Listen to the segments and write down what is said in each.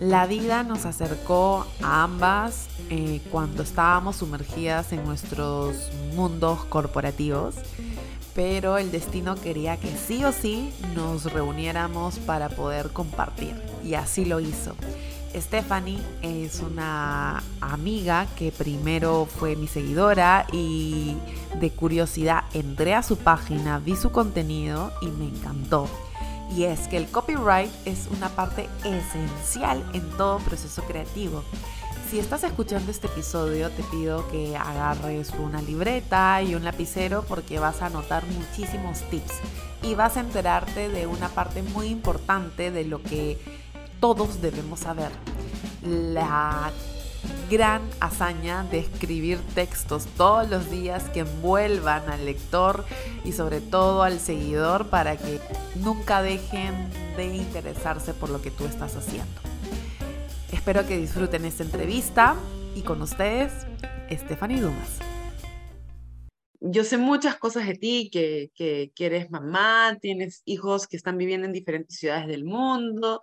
La vida nos acercó a ambas eh, cuando estábamos sumergidas en nuestros mundos corporativos, pero el destino quería que sí o sí nos reuniéramos para poder compartir y así lo hizo. Stephanie es una amiga que primero fue mi seguidora y de curiosidad entré a su página, vi su contenido y me encantó. Y es que el copyright es una parte esencial en todo proceso creativo. Si estás escuchando este episodio, te pido que agarres una libreta y un lapicero porque vas a anotar muchísimos tips y vas a enterarte de una parte muy importante de lo que todos debemos saber. La gran hazaña de escribir textos todos los días que envuelvan al lector y sobre todo al seguidor para que nunca dejen de interesarse por lo que tú estás haciendo. Espero que disfruten esta entrevista y con ustedes, Stephanie Dumas. Yo sé muchas cosas de ti, que, que, eres mamá, tienes hijos que están viviendo en diferentes ciudades del mundo,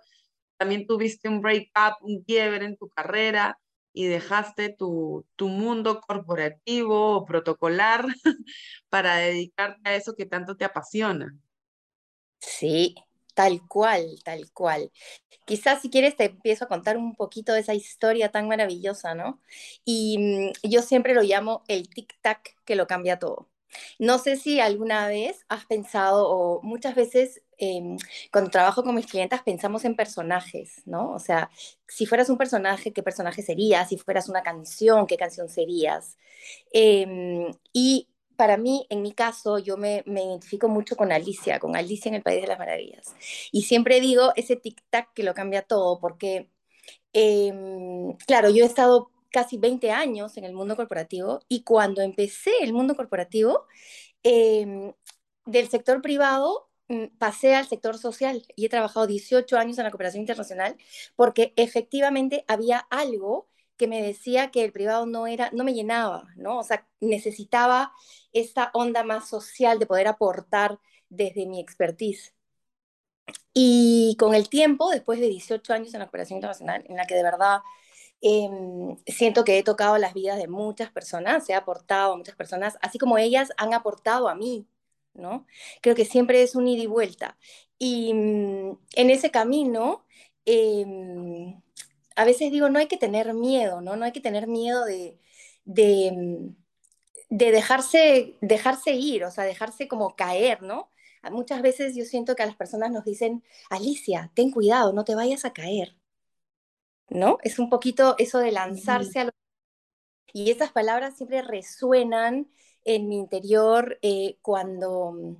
también tuviste un break-up, un quiebre en tu carrera y dejaste tu, tu mundo corporativo o protocolar para dedicarte a eso que tanto te apasiona. Sí, tal cual, tal cual. Quizás si quieres te empiezo a contar un poquito de esa historia tan maravillosa, ¿no? Y mm, yo siempre lo llamo el tic-tac que lo cambia todo. No sé si alguna vez has pensado, o muchas veces em, cuando trabajo con mis clientes pensamos en personajes, ¿no? O sea, si fueras un personaje, ¿qué personaje serías? Si fueras una canción, ¿qué canción serías? Em, y para mí, en mi caso, yo me, identifico mucho con Alicia, con Alicia en el País de las Maravillas. Y siempre digo ese tic-tac que lo cambia todo, porque, em, claro, yo he estado casi 20 años en el mundo corporativo y cuando empecé el mundo corporativo, del sector privado pasé al sector social y he trabajado 18 años en la cooperación internacional porque efectivamente había algo que me decía que el privado no era no me llenaba, ¿no? O sea, necesitaba esta onda más social de poder aportar desde mi expertise. Y con el tiempo, después de 18 años en la cooperación internacional, en la que de verdad Em, siento que he tocado las vidas de muchas personas, he aportado a muchas personas, así como ellas han aportado a mí, ¿no? Creo que siempre es un ida y vuelta. Y mm, en ese camino, em, a veces digo, no hay que tener miedo, ¿no? No hay que tener miedo de, de, mm, de dejarse, dejarse ir, o sea, dejarse como caer, ¿no? Muchas veces yo siento que a las personas nos dicen, Alicia, ten cuidado, no te vayas a caer. ¿no? Es un poquito eso de lanzarse a lo... Y esas palabras siempre resuenan en mi interior eh, cuando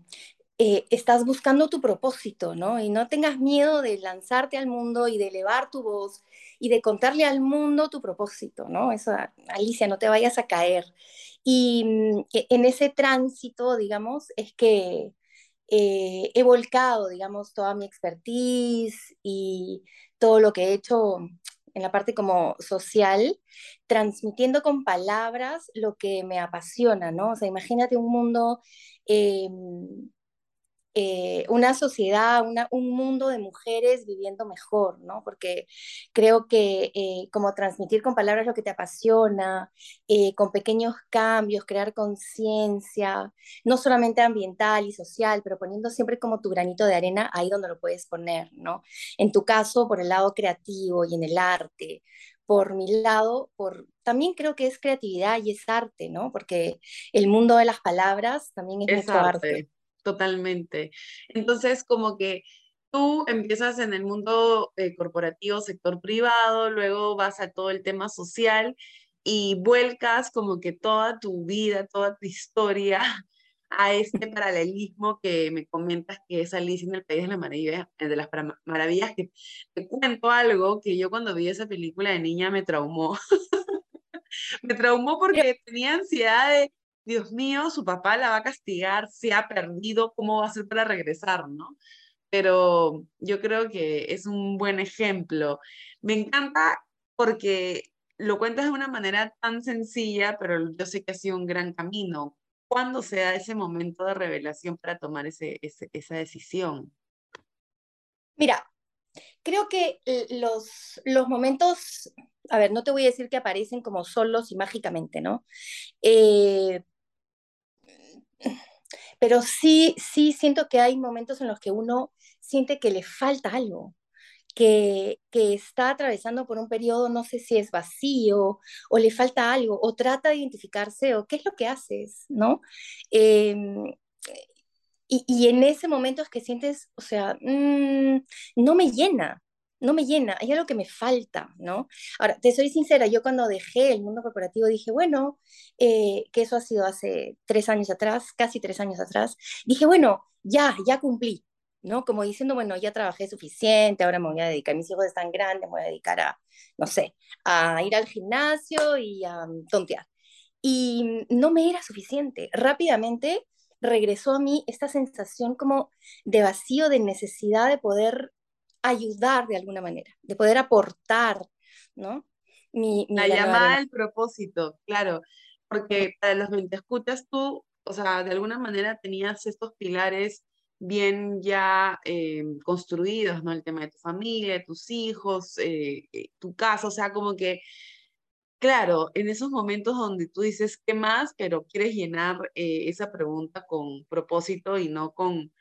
eh, estás buscando tu propósito, ¿no? Y no tengas miedo de lanzarte al mundo y de elevar tu voz y de contarle al mundo tu propósito, ¿no? Eso, Alicia, no te vayas a caer. Y mm, e, en ese tránsito, digamos, es que eh, he volcado, digamos, toda mi expertise y todo lo que he hecho en la parte como social, transmitiendo con palabras lo que me apasiona, ¿no? O sea, imagínate un mundo em, eh, una sociedad, un mundo de mujeres viviendo mejor, ¿no? Porque creo que eh, como transmitir con palabras lo que te apasiona, eh, con pequeños cambios, crear conciencia, no solamente ambiental y social, pero poniendo siempre como tu granito de arena ahí donde lo puedes poner, ¿no? En tu caso, por el lado creativo y en el arte, por mi lado, por también creo que es creatividad y es arte, ¿no? Porque el mundo de las palabras también es, mucho arte totalmente. Entonces, como que tú empiezas en el mundo eh, corporativo, sector privado, luego vas a todo el tema social y vuelcas como que toda tu vida, toda tu historia a este paralelismo que me comentas que es Alicia en el País de, la Maravilla, de las Maravillas, que te cuento algo que yo cuando vi esa película de niña me traumó. me traumó porque tenía ansiedad de Dios mío, su papá la va a castigar, se ha perdido, ¿cómo va a ser para regresar, no? Pero yo creo que es un buen ejemplo. Me encanta porque lo cuentas de una manera tan sencilla, pero yo sé que ha sido un gran camino. ¿Cuándo se da ese momento de revelación para tomar ese, esa decisión? Mira, creo que los, los momentos, a ver, no te voy a decir que aparecen como solos y mágicamente, ¿no? Eh, pero sí, sí siento que hay momentos en los que uno siente que le falta algo, que, que, está atravesando por un periodo, no sé si es vacío o le falta algo, o trata de identificarse, o qué es lo que haces, ¿no? Em, y, y, en ese momento es que sientes, o sea, mmm, no me llena, no me llena, hay algo que me falta, ¿no? Ahora, te soy sincera, yo cuando dejé el mundo corporativo dije, bueno, eh, que eso ha sido hace tres años atrás, casi tres años atrás, dije, bueno, ya, ya cumplí, ¿no? Como diciendo, bueno, ya trabajé suficiente, ahora me voy a dedicar, mis hijos están grandes, me voy a dedicar a, no sé, a ir al gimnasio y a mm, tontear. Y no me era suficiente. Rápidamente regresó a mí esta sensación como de vacío, de necesidad de poder ayudar de alguna manera, de poder aportar, ¿no? Mi, la llamada del propósito, claro, porque para los que te escuchas tú, o sea, de alguna manera tenías estos pilares bien ya eh, construidos, ¿no? El tema de tu familia, de tus hijos, eh, eh, tu casa, o sea, como que, claro, en esos momentos donde tú dices, ¿qué más? Pero quieres llenar esa pregunta con propósito y no con,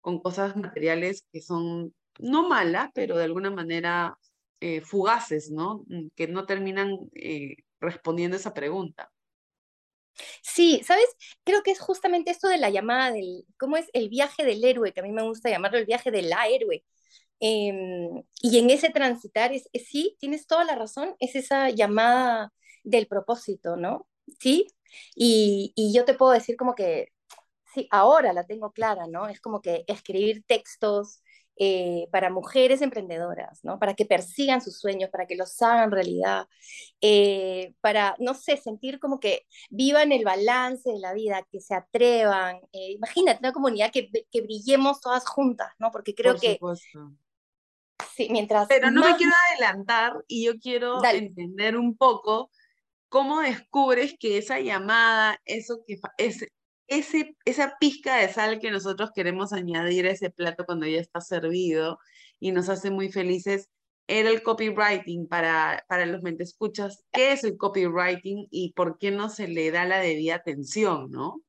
con cosas materiales que son no malas, pero de alguna manera eh, fugaces, ¿no? Mm, que no terminan eh, respondiendo esa pregunta. Sí, ¿sabes? Creo que es justamente esto de la llamada del, ¿cómo es? El viaje del héroe, que a mí me gusta llamarlo el viaje de la héroe. Em, y en ese transitar, es, sí, tienes toda la razón, es esa llamada del propósito, ¿no? Sí, y, y yo te puedo decir como que, sí, ahora la tengo clara, ¿no? Es como que escribir textos, eh, para mujeres emprendedoras, ¿no? Para que persigan sus sueños, para que los hagan realidad, eh, para, no sé, sentir como que vivan el balance de la vida, que se atrevan. Eh, imagínate una comunidad que, que, brillemos todas juntas, ¿no? Porque creo que... Sí, mientras... Pero no me quiero adelantar y yo quiero entender un poco cómo descubres que esa llamada, eso que es ese, esa pizca de sal que nosotros queremos añadir a ese plato cuando ya está servido y nos hace muy felices, era el copywriting para, para los escuchas ¿Qué es el copywriting y por qué no se le da la debida atención, no?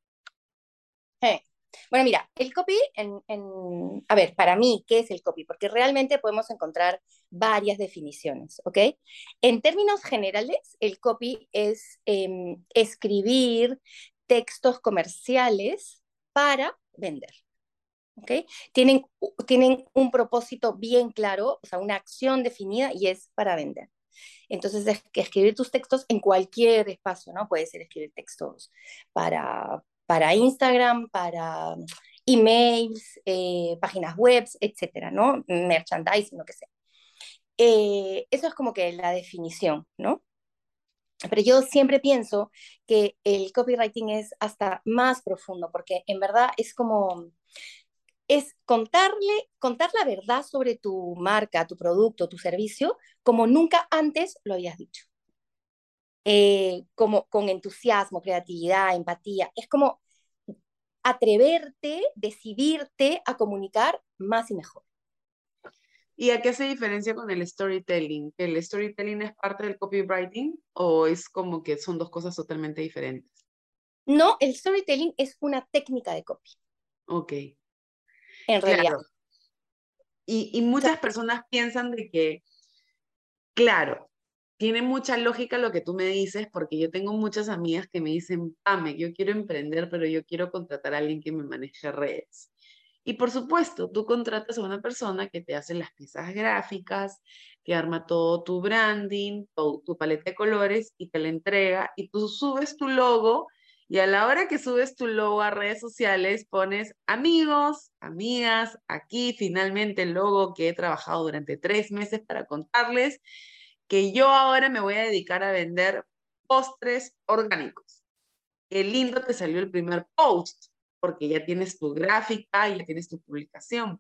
Bueno, mira, el copy, en, en, a ver, para mí, ¿qué es el copy? Porque realmente podemos encontrar varias definiciones, ¿ok? En términos generales, el copy es em, escribir, textos comerciales para vender. ¿okay? Tienen, tienen un propósito bien claro, o sea, una acción definida y es para vender. Entonces, es que escribir tus textos en cualquier espacio, ¿no? Puede ser escribir textos para, para Instagram, para emails, eh, páginas web, etcétera, ¿no? Merchandising, lo que sea. Eh, eso es como que la definición, ¿no? Pero yo siempre pienso que el copywriting es hasta más profundo, porque en verdad es como, es contarle, contar la verdad sobre tu marca, tu producto, tu servicio, como nunca antes lo habías dicho. Eh, como con entusiasmo, creatividad, empatía. Es como atreverte, decidirte a comunicar más y mejor. ¿Y a qué se diferencia con el storytelling? ¿El storytelling es parte del copywriting o es como que son dos cosas totalmente diferentes? No, el storytelling es una técnica de copy. Ok. En realidad. Y, y muchas personas piensan de que, claro, tiene mucha lógica lo que tú me dices, porque yo tengo muchas amigas que me dicen, Pame, yo quiero emprender, pero yo quiero contratar a alguien que me maneje redes. Y por supuesto, tú contratas a una persona que te hace las piezas gráficas, que arma todo tu branding, tu paleta de colores y te la entrega y tú subes tu logo y a la hora que subes tu logo a redes sociales pones amigos, amigas, aquí finalmente el logo que he trabajado durante tres meses para contarles que yo ahora me voy a dedicar a vender postres orgánicos. Qué lindo te salió el primer post porque ya tienes tu gráfica, ya tienes tu publicación.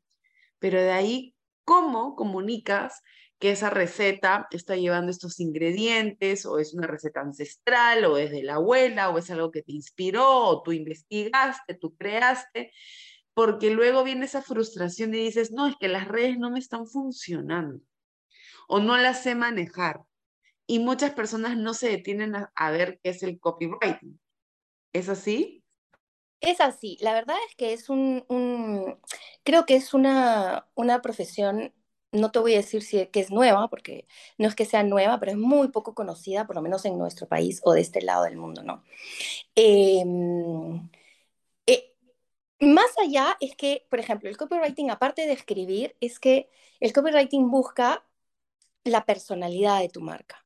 Pero de ahí, ¿cómo comunicas que esa receta está llevando estos ingredientes, o es una receta ancestral, o es de la abuela, o es algo que te inspiró, o tú investigaste, tú creaste? porque luego viene esa frustración y dices, no, es que las redes no me están funcionando o no las sé manejar. Y muchas personas no se detienen a, ver qué es el copywriting. ¿Es así? Es así. La verdad es que es un, creo que es una, una profesión no te voy a decir si, que es nueva, porque no es que sea nueva, pero es muy poco conocida, por lo menos en nuestro país o de este lado del mundo, ¿no? Em, eh, más allá es que, por ejemplo, el copywriting, aparte de escribir, es que el copywriting busca la personalidad de tu marca.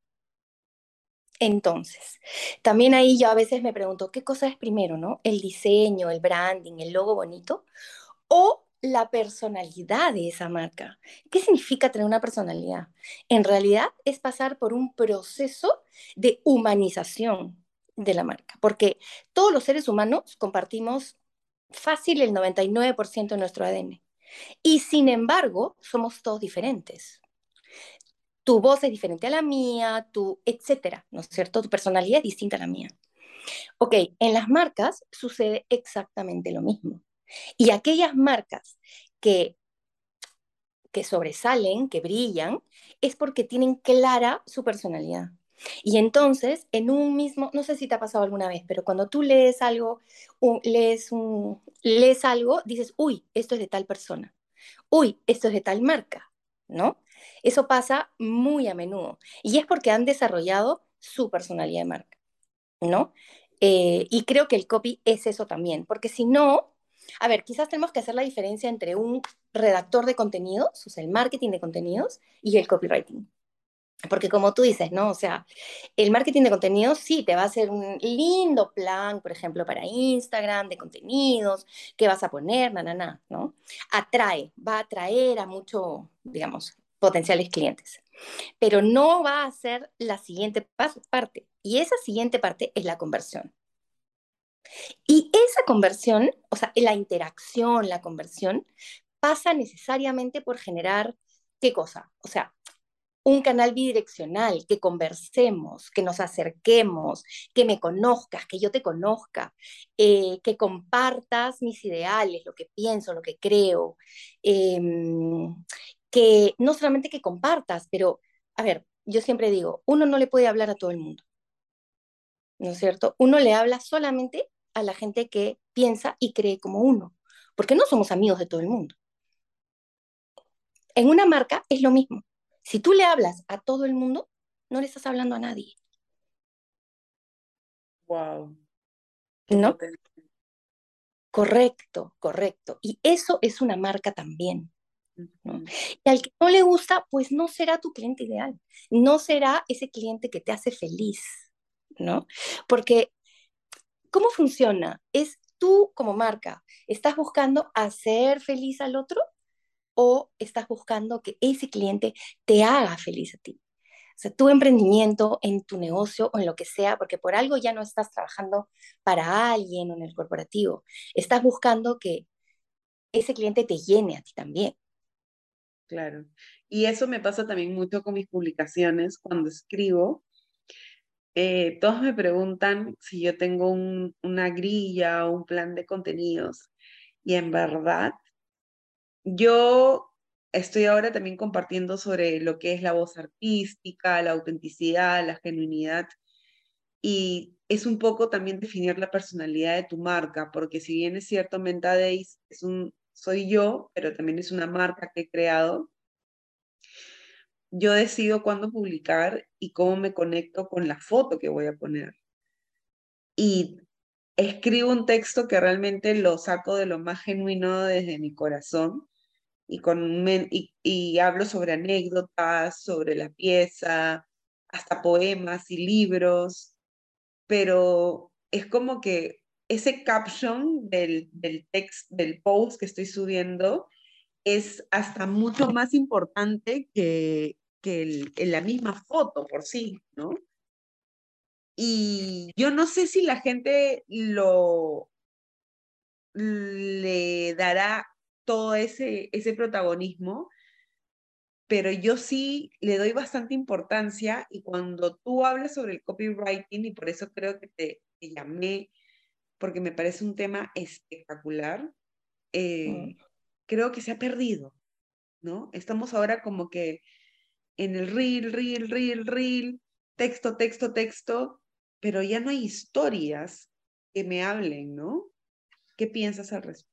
Entonces, también ahí yo a veces me pregunto, ¿qué cosa es primero, no? ¿El diseño, el branding, el logo bonito? ¿O la personalidad de esa marca. ¿Qué significa tener una personalidad? En realidad es pasar por un proceso de humanización de la marca, porque todos los seres humanos compartimos fácil el 99% de nuestro ADN. Y sin embargo, somos todos diferentes. Tu voz es diferente a la mía, tu etcétera, ¿no es cierto? Tu personalidad es distinta a la mía. Ok, en las marcas sucede exactamente lo mismo. Y aquellas marcas que, que sobresalen, que brillan, es porque tienen clara su personalidad. Y entonces, en un mismo, no sé si te ha pasado alguna vez, pero cuando tú lees algo, lees, un, lees algo, dices, uy, esto es de tal persona, uy, esto es de tal marca, ¿no? Eso pasa muy a menudo. Y es porque han desarrollado su personalidad de marca, ¿no? Eh, y creo que el copy es eso también, porque si no, a ver, quizás tenemos que hacer la diferencia entre un redactor de contenidos, o sea, el marketing de contenidos, y el copywriting. Porque como tú dices, ¿no? O sea, el marketing de contenidos sí te va a hacer un lindo plan, por ejemplo, para Instagram, de contenidos, qué vas a poner, na, na, na, ¿no? Atrae, va a atraer a muchos, digamos, potenciales clientes. Pero no va a ser la siguiente parte. Y esa siguiente parte es la conversión. Y esa conversión, o sea, la interacción, la conversión, pasa necesariamente por generar, ¿qué cosa? O sea, un canal bidireccional, que conversemos, que nos acerquemos, que me conozcas, que yo te conozca, eh, que compartas mis ideales, lo que pienso, lo que creo, em, que no solamente que compartas, pero, a ver, yo siempre digo, uno no le puede hablar a todo el mundo, ¿no es cierto? Uno le habla solamente a la gente que piensa y cree como uno, porque no somos amigos de todo el mundo. En una marca es lo mismo. Si tú le hablas a todo el mundo, no le estás hablando a nadie. Wow. ¿No? Correcto, correcto. Y eso es una marca también. Y al que no le gusta, pues no será tu cliente ideal, no será ese cliente que te hace feliz, ¿no? Porque ¿Cómo funciona? ¿Es tú como marca, estás buscando hacer feliz al otro o estás buscando que ese cliente te haga feliz a ti? O sea, tu emprendimiento, en tu negocio o en lo que sea, porque por algo ya no estás trabajando para alguien o en el corporativo, estás buscando que ese cliente te llene a ti también. Claro. Y eso me pasa también mucho con mis publicaciones cuando escribo. Eh, todos me preguntan si yo tengo una grilla o un plan de contenidos. Y en verdad, yo estoy ahora también compartiendo sobre lo que es la voz artística, la autenticidad, la genuinidad. Y es un poco también definir la personalidad de tu marca, porque si bien es cierto, Menta Days es un, soy yo, pero también es una marca que he creado yo decido cuándo publicar y cómo me conecto con la foto que voy a poner. Y escribo un texto que realmente lo saco de lo más genuino desde mi corazón y, con, y, hablo sobre anécdotas, sobre la pieza, hasta poemas y libros, pero es como que ese caption del, del text, del post que estoy subiendo, es hasta mucho más importante que, que la misma foto por sí, ¿no? Y yo no sé si la gente lo le dará todo ese, ese protagonismo, pero yo sí le doy bastante importancia y cuando tú hablas sobre el copywriting, y por eso creo que te llamé, porque me parece un tema espectacular, eh, Mm. creo que se ha perdido, ¿no? Estamos ahora como que en el reel, reel, reel, reel, texto, texto, texto, pero ya no hay historias que me hablen, ¿no? ¿Qué piensas al respecto?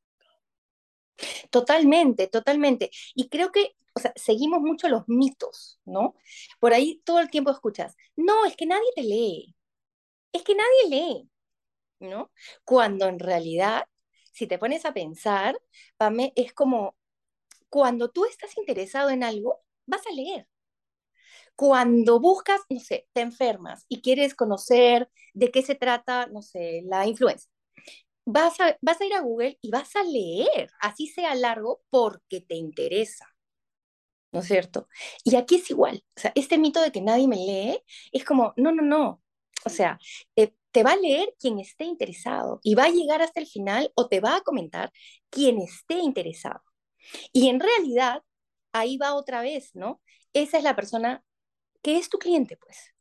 Totalmente, totalmente. Y creo que, o sea, seguimos mucho los mitos, ¿no? Por ahí todo el tiempo escuchas, no, es que nadie te lee, es que nadie lee, ¿no? Cuando en realidad, si te pones a pensar, Pame, es como cuando tú estás interesado en algo, vas a leer. Cuando buscas, no sé, te enfermas y quieres conocer de qué se trata, no sé, la influenza, vas a, vas a ir a Google y vas a leer, así sea largo, porque te interesa. ¿No es cierto? Y aquí es igual. O sea, este mito de que nadie me lee es como, no, no, no. O sea, te, te va a leer quien esté interesado y va a llegar hasta el final o te va a comentar quien esté interesado. Y en realidad, ahí va otra vez, ¿no? Esa es la persona que es tu cliente, pues.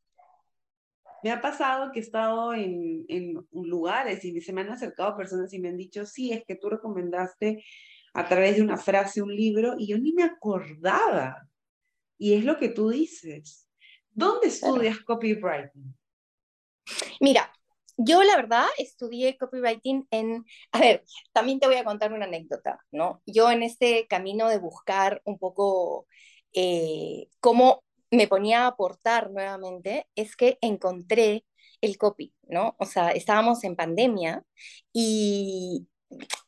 Me ha pasado que he estado en, en lugares y se me han acercado personas y me han dicho, sí, es que tú recomendaste a través de una frase un libro y yo ni me acordaba. Y es lo que tú dices. ¿Dónde estudias copywriting? Mira, yo la verdad estudié copywriting en, a ver, también te voy a contar una anécdota, ¿no? Yo en este camino de buscar un poco eh, cómo me ponía a aportar nuevamente, es que encontré el copy, ¿no? O sea, estábamos en pandemia y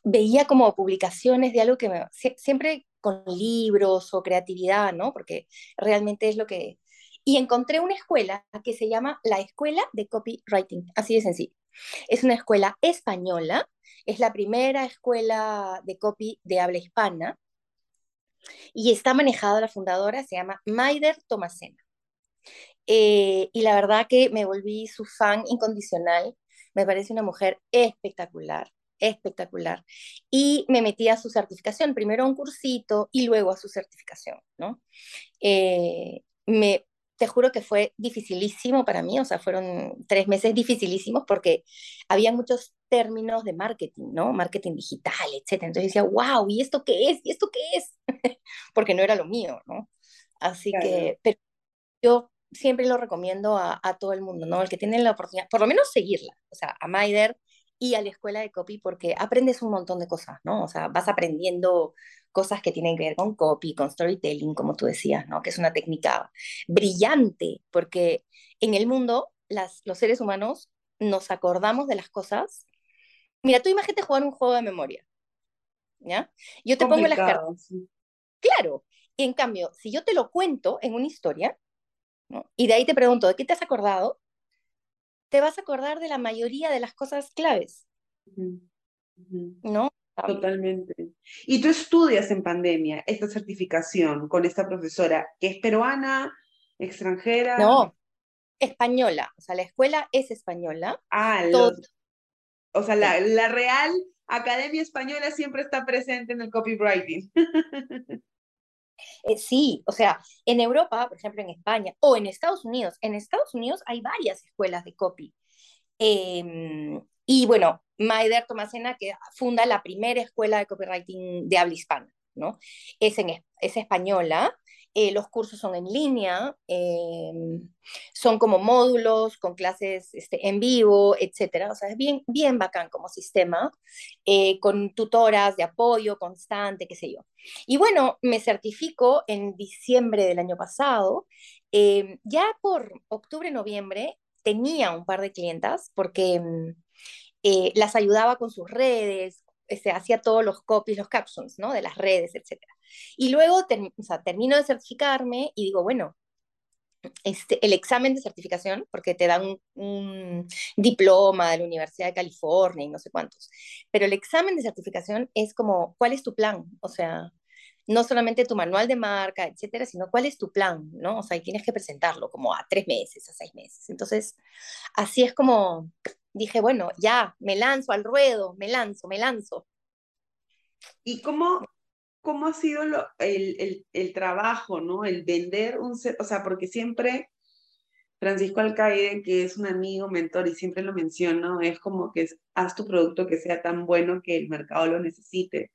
veía como publicaciones de algo que me, siempre con libros o creatividad, ¿no? Porque realmente es lo que... Y encontré una escuela que se llama la Escuela de Copywriting, así de sencillo. Es una escuela española, es la primera escuela de copy de habla hispana y está manejada la fundadora, se llama Maider Tomasena. Eh, y la verdad que me volví su fan incondicional, me parece una mujer espectacular, espectacular. Y me metí a su certificación, primero a un cursito y luego a su certificación, ¿no? Eh, me, te juro que fue dificilísimo para mí, o sea, fueron tres meses dificilísimos porque había muchos términos de marketing, ¿no? Marketing digital, etc. Entonces decía, wow, ¿y esto qué es? ¿Y esto qué es? porque no era lo mío, ¿no? Así claro. que, pero yo siempre lo recomiendo a, a, todo el mundo, ¿no? El que tiene la oportunidad, por lo menos seguirla, o sea, a Maider y a la escuela de copy porque aprendes un montón de cosas, ¿no? O sea, vas aprendiendo cosas que tienen que ver con copy, con storytelling, como tú decías, ¿no? Que es una técnica brillante, porque en el mundo las, los seres humanos nos acordamos de las cosas. Mira, tú imagínate jugar un juego de memoria, ¿ya? Yo te pongo las cartas. Sí. Claro, y en cambio, si yo te lo cuento en una historia, ¿no? y de ahí te pregunto, ¿de qué te has acordado? Te vas a acordar de la mayoría de las cosas claves, uh -huh. Uh -huh. ¿no? Totalmente. Y tú estudias en pandemia esta certificación con esta profesora, que es peruana, extranjera. No, española. O sea, la escuela es española. Ah, los- o sea, la, la Real Academia Española siempre está presente en el copywriting. Eh, sí, o sea, en Europa, por ejemplo, en España o en Estados Unidos, en Estados Unidos hay varias escuelas de copy. Eh, y bueno, Maider Tomasena, que funda la primera escuela de copywriting de habla hispana, ¿no? Es, en, es española, eh, los cursos son en línea, eh, son como módulos con clases este, en vivo, etcétera. O sea, es bien, bien bacán como sistema, eh, con tutoras de apoyo constante, qué sé yo. Y bueno, me certifico en diciembre del año pasado. Eh, ya por octubre, noviembre, tenía un par de clientas porque mm, eh, las ayudaba con sus redes, este, hacía todos los copies, los captions, ¿no? De las redes, etc. Y luego ter termino de certificarme y digo, bueno, este, el examen de certificación, porque te dan un, un, diploma de la Universidad de California y no sé cuántos, pero el examen de certificación es como, ¿cuál es tu plan? O sea, no solamente tu manual de marca, etcétera, sino cuál es tu plan, ¿no? O sea, y tienes que presentarlo como a tres meses, a seis meses. Entonces, así es como dije, bueno, ya, me lanzo al ruedo, me lanzo, me lanzo. ¿Y cómo, cómo ha sido lo, el, el, el, trabajo, ¿no? El vender un o sea, porque siempre Francisco Alcaide, que es un amigo, mentor, y siempre lo menciono, es como que es, haz tu producto que sea tan bueno que el mercado lo necesite.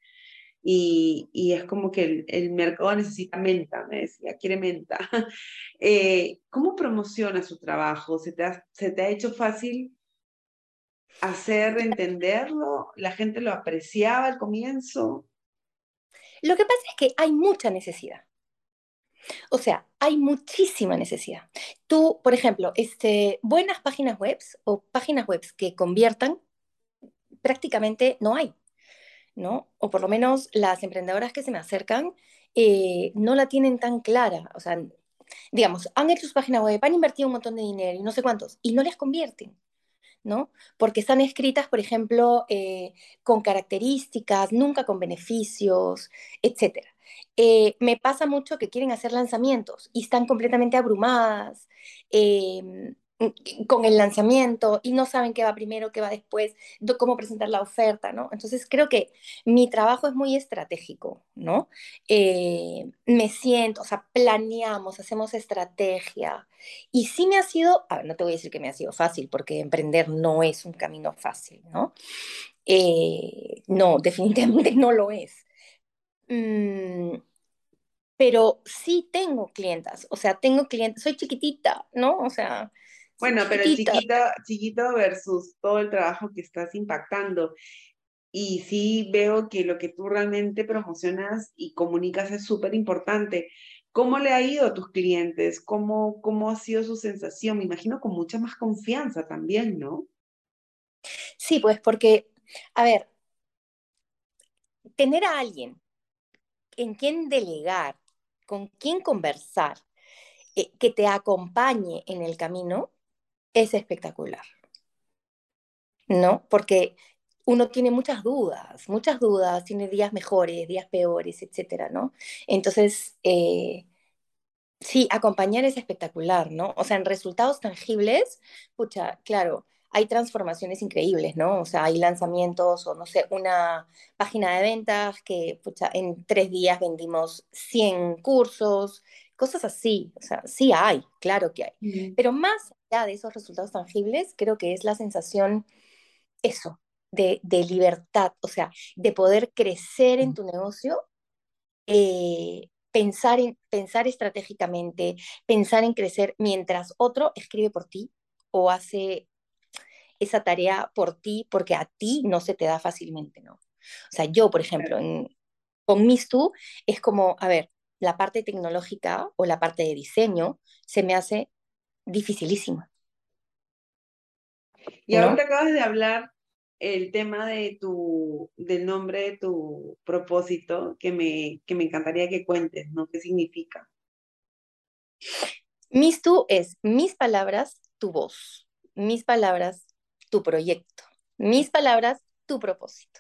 y, y es como que el, el, mercado necesita menta, me decía, quiere menta. Eh, ¿Cómo promociona su trabajo? ¿Se te, ha, ¿Se te ha hecho fácil hacer entenderlo? ¿La gente lo apreciaba al comienzo? Lo que pasa es que hay mucha necesidad. O sea, hay muchísima necesidad. Tú, por ejemplo, este, buenas páginas web o páginas web que conviertan, prácticamente no hay, ¿no? O por lo menos las emprendedoras que se me acercan eh, no la tienen tan clara. O sea, digamos, han hecho su página web, han invertido un montón de dinero y no sé cuántos, y no les convierten. ¿No? Porque están escritas, por ejemplo, eh, con características, nunca con beneficios, etc. Eh, me pasa mucho que quieren hacer lanzamientos y están completamente abrumadas em, con el lanzamiento y no saben qué va primero, qué va después, cómo presentar la oferta, ¿no? Entonces creo que mi trabajo es muy estratégico, ¿no? Eh, me siento, o sea, planeamos, hacemos estrategia y sí me ha sido, no te voy a decir que me ha sido fácil porque emprender no es un camino fácil, ¿no? Eh, no, definitivamente no lo es. Mm, pero sí tengo clientas, o sea, tengo clientes, soy chiquitita, ¿no? O sea... Bueno, pero chiquito, chiquito versus todo el trabajo que estás impactando. Y sí veo que lo que tú realmente promocionas y comunicas es súper importante. ¿Cómo le ha ido a tus clientes? ¿Cómo, ¿Cómo ha sido su sensación? Me imagino con mucha más confianza también, ¿no? Sí, pues porque, a ver, tener a alguien en quién delegar, con quién conversar, eh, que te acompañe en el camino, es espectacular. ¿No? Porque uno tiene muchas dudas, muchas dudas, tiene días mejores, días peores, etcétera, ¿no? Entonces, eh, sí, acompañar es espectacular, ¿no? O sea, en resultados tangibles, pucha, claro, hay transformaciones increíbles, ¿no? O sea, hay lanzamientos o no sé, una página de ventas que pucha, en tres días vendimos 100 cursos, cosas así. O sea, sí hay, claro que hay. Pero más de esos resultados tangibles, creo que es la sensación, eso, de, libertad, o sea, de poder crecer en tu negocio. Eh, pensar, en, pensar estratégicamente, pensar en crecer mientras otro escribe por ti o hace esa tarea por ti porque a ti no se te da fácilmente, ¿no? O sea, yo, por ejemplo, con Mistu es como, a ver, la parte tecnológica o la parte de diseño se me hace dificilísima. Y ahora te acabas de hablar el tema de tu, del nombre de tu propósito, que me, que me encantaría que cuentes, ¿no? ¿Qué significa? Mistu es mis palabras, tu voz. Mis palabras, tu proyecto. Mis palabras, tu propósito.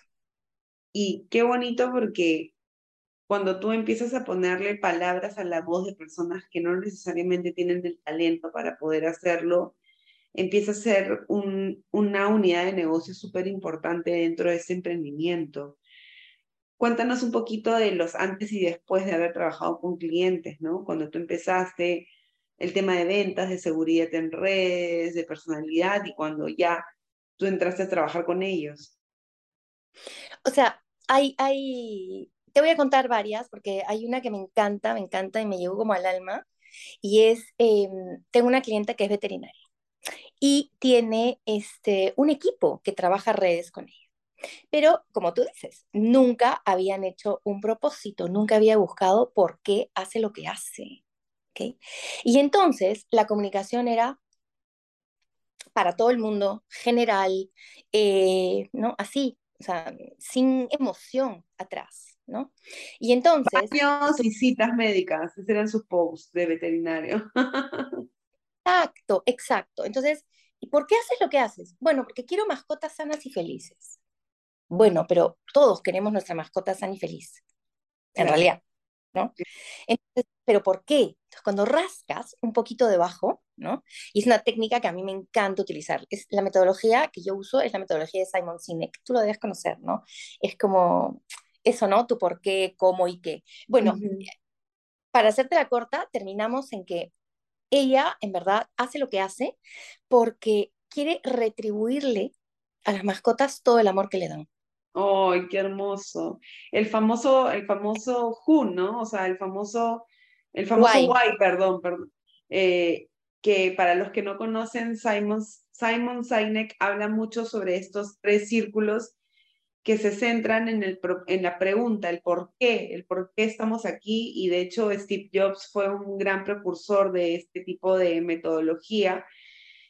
Y qué bonito porque cuando tú empiezas a ponerle palabras a la voz de personas que no necesariamente tienen el talento para poder hacerlo, empieza a ser un, una unidad de negocio súper importante dentro de ese emprendimiento. Cuéntanos un poquito de los antes y después de haber trabajado con clientes, ¿no? Cuando tú empezaste el tema de ventas, de seguridad en redes, de personalidad y cuando ya tú entraste a trabajar con ellos? O sea, hay, hay, te voy a contar varias, porque hay una que me encanta, me encanta y me llegó como al alma, y es, em, tengo una clienta que es veterinaria y tiene este, un equipo que trabaja redes con ella. Pero, como tú dices, nunca habían hecho un propósito, nunca había buscado por qué hace lo que hace. ¿okay? Y entonces la comunicación era, para todo el mundo, general, eh, ¿no? Así, o sea, sin emoción atrás, ¿no? Y entonces... Baños y citas médicas, esos eran sus posts de veterinario. exacto, exacto. Entonces, ¿y por qué haces lo que haces? Bueno, porque quiero mascotas sanas y felices. Bueno, pero todos queremos nuestra mascota sana y feliz, en realidad, ¿no? Entonces, ¿pero por qué? cuando rascas un poquito debajo, ¿no? Y es una técnica que a mí me encanta utilizar. Es la metodología que yo uso, es la metodología de Simon Sinek. Tú lo debes conocer, ¿no? Es como eso, ¿no? Tu por qué, cómo y qué. Bueno, para hacerte la corta, terminamos en que ella, en verdad, hace lo que hace porque quiere retribuirle a las mascotas todo el amor que le dan. ¡Ay, qué hermoso! El famoso, el famoso Who, ¿no? O sea, el famoso, el famoso Why, perdón, perdón. Eh, que para los que no conocen, Simon, Simon Sinek habla mucho sobre estos tres círculos que se centran en, el, en la pregunta, el por qué, el por qué estamos aquí. Y de hecho, Steve Jobs fue un gran precursor de este tipo de metodología.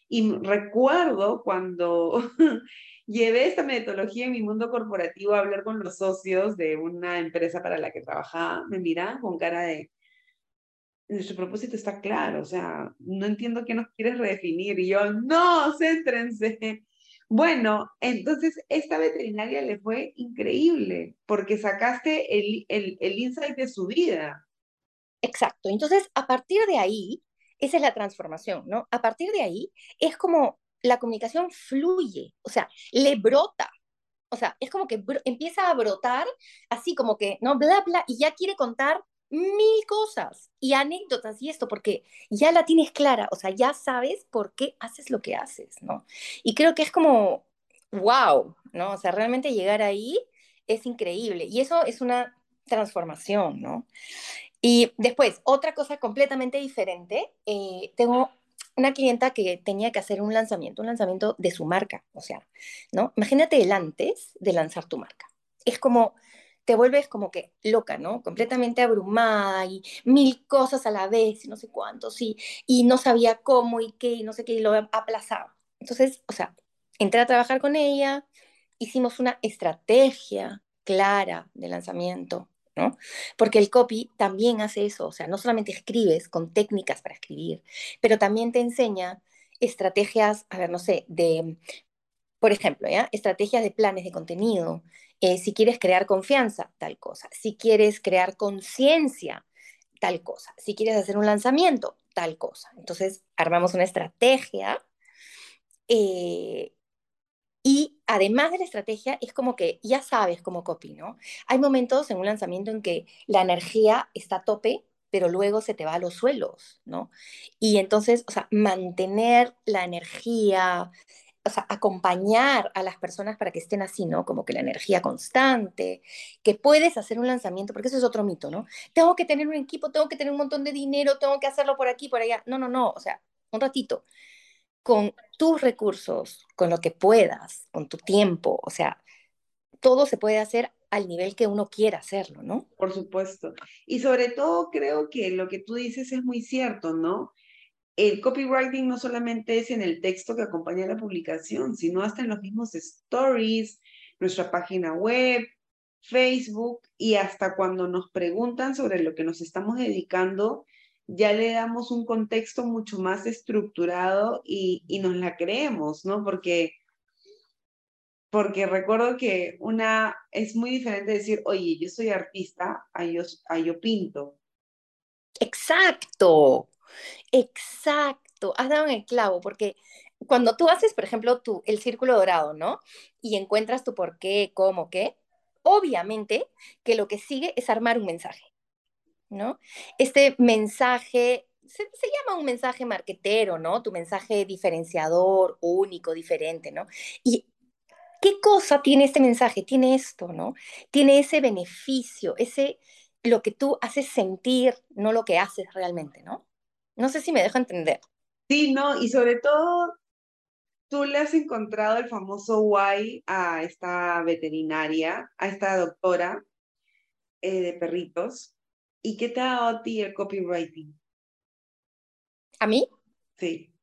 Y recuerdo cuando llevé esta metodología en mi mundo corporativo a hablar con los socios de una empresa para la que trabajaba, me miraban con cara de, nuestro propósito está claro, o sea, no entiendo qué nos quieres redefinir. Y yo, no, céntrense. Bueno, entonces esta veterinaria le fue increíble porque sacaste el, el, el insight de su vida. Exacto. Entonces, a partir de ahí, esa es la transformación, ¿no? A partir de ahí es como la comunicación fluye, o sea, le brota. O sea, es como que empieza a brotar así como que, ¿no? Bla, bla, y ya quiere contar mil cosas y anécdotas y esto, porque ya la tienes clara, o sea, ya sabes por qué haces lo que haces, ¿no? Y creo que es como, wow, ¿no? O sea, realmente llegar ahí es increíble y eso es una transformación, ¿no? Y después, otra cosa completamente diferente, eh, tengo una clienta que tenía que hacer un lanzamiento, un lanzamiento de su marca, o sea, ¿no? Imagínate el antes de lanzar tu marca. Es como te vuelves como que loca, ¿no? Completamente abrumada y mil cosas a la vez y no sé cuántos y, y no sabía cómo y qué y no sé qué y lo aplazaba. Entonces, o sea, entré a trabajar con ella, hicimos una estrategia clara de lanzamiento, ¿no? Porque el copy también hace eso, o sea, no solamente escribes con técnicas para escribir, pero también te enseña estrategias, a ver, no sé, de, por ejemplo, ¿ya? Estrategias de planes de contenido, eh, si quieres crear confianza, tal cosa. Si quieres crear conciencia, tal cosa. Si quieres hacer un lanzamiento, tal cosa. Entonces, armamos una estrategia eh, y además de la estrategia, es como que ya sabes cómo copy, ¿no? Hay momentos en un lanzamiento en que la energía está a tope, pero luego se te va a los suelos, ¿no? Y entonces, o sea, mantener la energía, o sea, acompañar a las personas para que estén así, ¿no? Como que la energía constante, que puedes hacer un lanzamiento, porque eso es otro mito, ¿no? Tengo que tener un equipo, tengo que tener un montón de dinero, tengo que hacerlo por aquí, por allá. No, no, no, o sea, un ratito, con tus recursos, con lo que puedas, con tu tiempo, o sea, todo se puede hacer al nivel que uno quiera hacerlo, ¿no? Por supuesto. Y sobre todo creo que lo que tú dices es muy cierto, ¿no? El copywriting no solamente es en el texto que acompaña la publicación, sino hasta en los mismos stories, nuestra página web, Facebook y hasta cuando nos preguntan sobre lo que nos estamos dedicando, ya le damos un contexto mucho más estructurado y, nos la creemos, ¿no? Porque, porque recuerdo que una es muy diferente decir, oye, yo soy artista, a yo, a yo pinto. Exacto. Exacto, has dado en el clavo, porque cuando tú haces, por ejemplo, tú, el círculo dorado, ¿no? Y encuentras tu por qué, cómo, qué, obviamente que lo que sigue es armar un mensaje, ¿no? Este mensaje se, se, llama un mensaje marquetero, ¿no? Tu mensaje diferenciador, único, diferente, ¿no? Y ¿qué cosa tiene este mensaje? Tiene esto, ¿no? Tiene ese beneficio, ese lo que tú haces sentir, no lo que haces realmente, ¿no? No sé si me dejo entender. Sí, no, y sobre todo, tú le has encontrado el famoso why a esta veterinaria, a esta doctora eh, de perritos. ¿Y qué te ha dado a ti el copywriting? ¿A mí? Sí.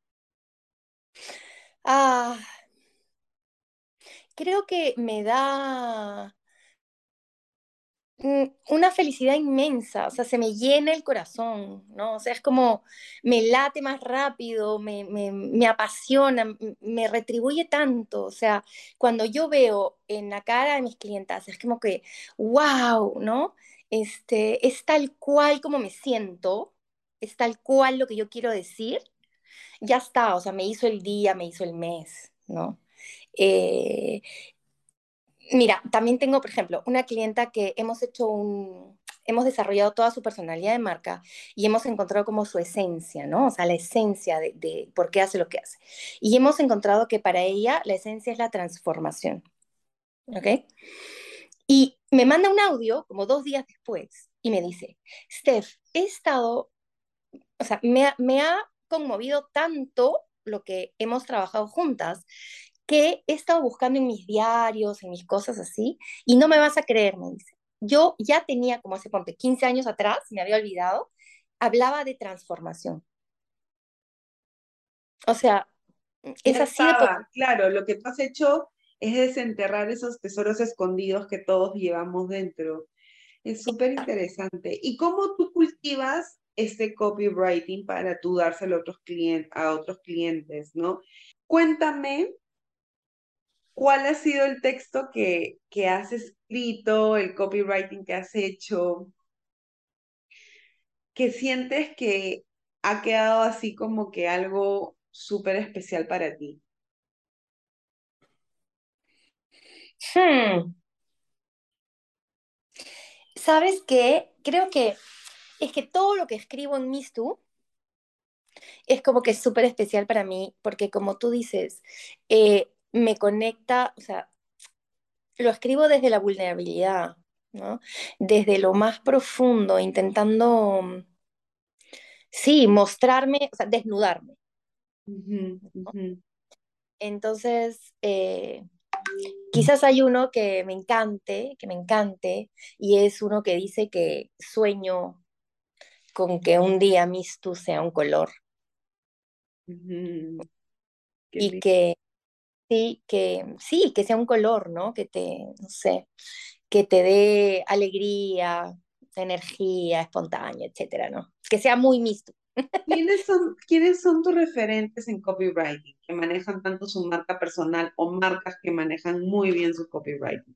Ah, creo que me da una felicidad inmensa, o sea, se me llena el corazón, ¿no? O sea, es como me late más rápido, me, me, apasiona, me retribuye tanto, o sea, cuando yo veo en la cara de mis clientas, es como que, wow, ¿no? Este, es tal cual como me siento, es tal cual lo que yo quiero decir, ya está, o sea, me hizo el día, me hizo el mes, ¿no? Eh, Mira, también tengo, por ejemplo, una clienta que hemos hecho hemos desarrollado toda su personalidad de marca y hemos encontrado como su esencia, ¿no? O sea, la esencia de, por qué hace lo que hace. Y hemos encontrado que para ella la esencia es la transformación. ¿ok? Y me manda un audio como dos días después y me dice, Steph, he estado, o sea, me ha conmovido tanto lo que hemos trabajado juntas que he estado buscando en mis diarios, en mis cosas así, y no me vas a creer, me dice. Yo ya tenía, como hace, ponte, 15 años atrás, me había olvidado, hablaba de transformación. O sea, es así de Claro, lo que tú has hecho es desenterrar esos tesoros escondidos que todos llevamos dentro. Es súper interesante. ¿Y cómo tú cultivas este copywriting para tú dárselo a otros, clientes, a otros clientes, no? Cuéntame ¿Cuál ha sido el texto que, que has escrito, el copywriting que has hecho, que sientes que ha quedado así como que algo súper especial para ti? Hmm. ¿Sabes qué? Creo que es que todo lo que escribo en Mistu es como que es súper especial para mí, porque como tú dices, eh, me conecta, o sea, lo escribo desde la vulnerabilidad, ¿no? Desde lo más profundo, intentando, sí, mostrarme, o sea, desnudarme. Entonces, eh, quizás hay uno que me encante, que me encante, y es uno que dice que sueño con que un día Mistu sea un color. Y que Sí, que sí, que sea un color, ¿no? Que te, no sé, que te dé alegría, energía espontánea, etcétera, ¿no? Que sea muy mixto. ¿Quiénes son, ¿Quiénes son tus referentes en copywriting que manejan tanto su marca personal o marcas que manejan muy bien su copywriting?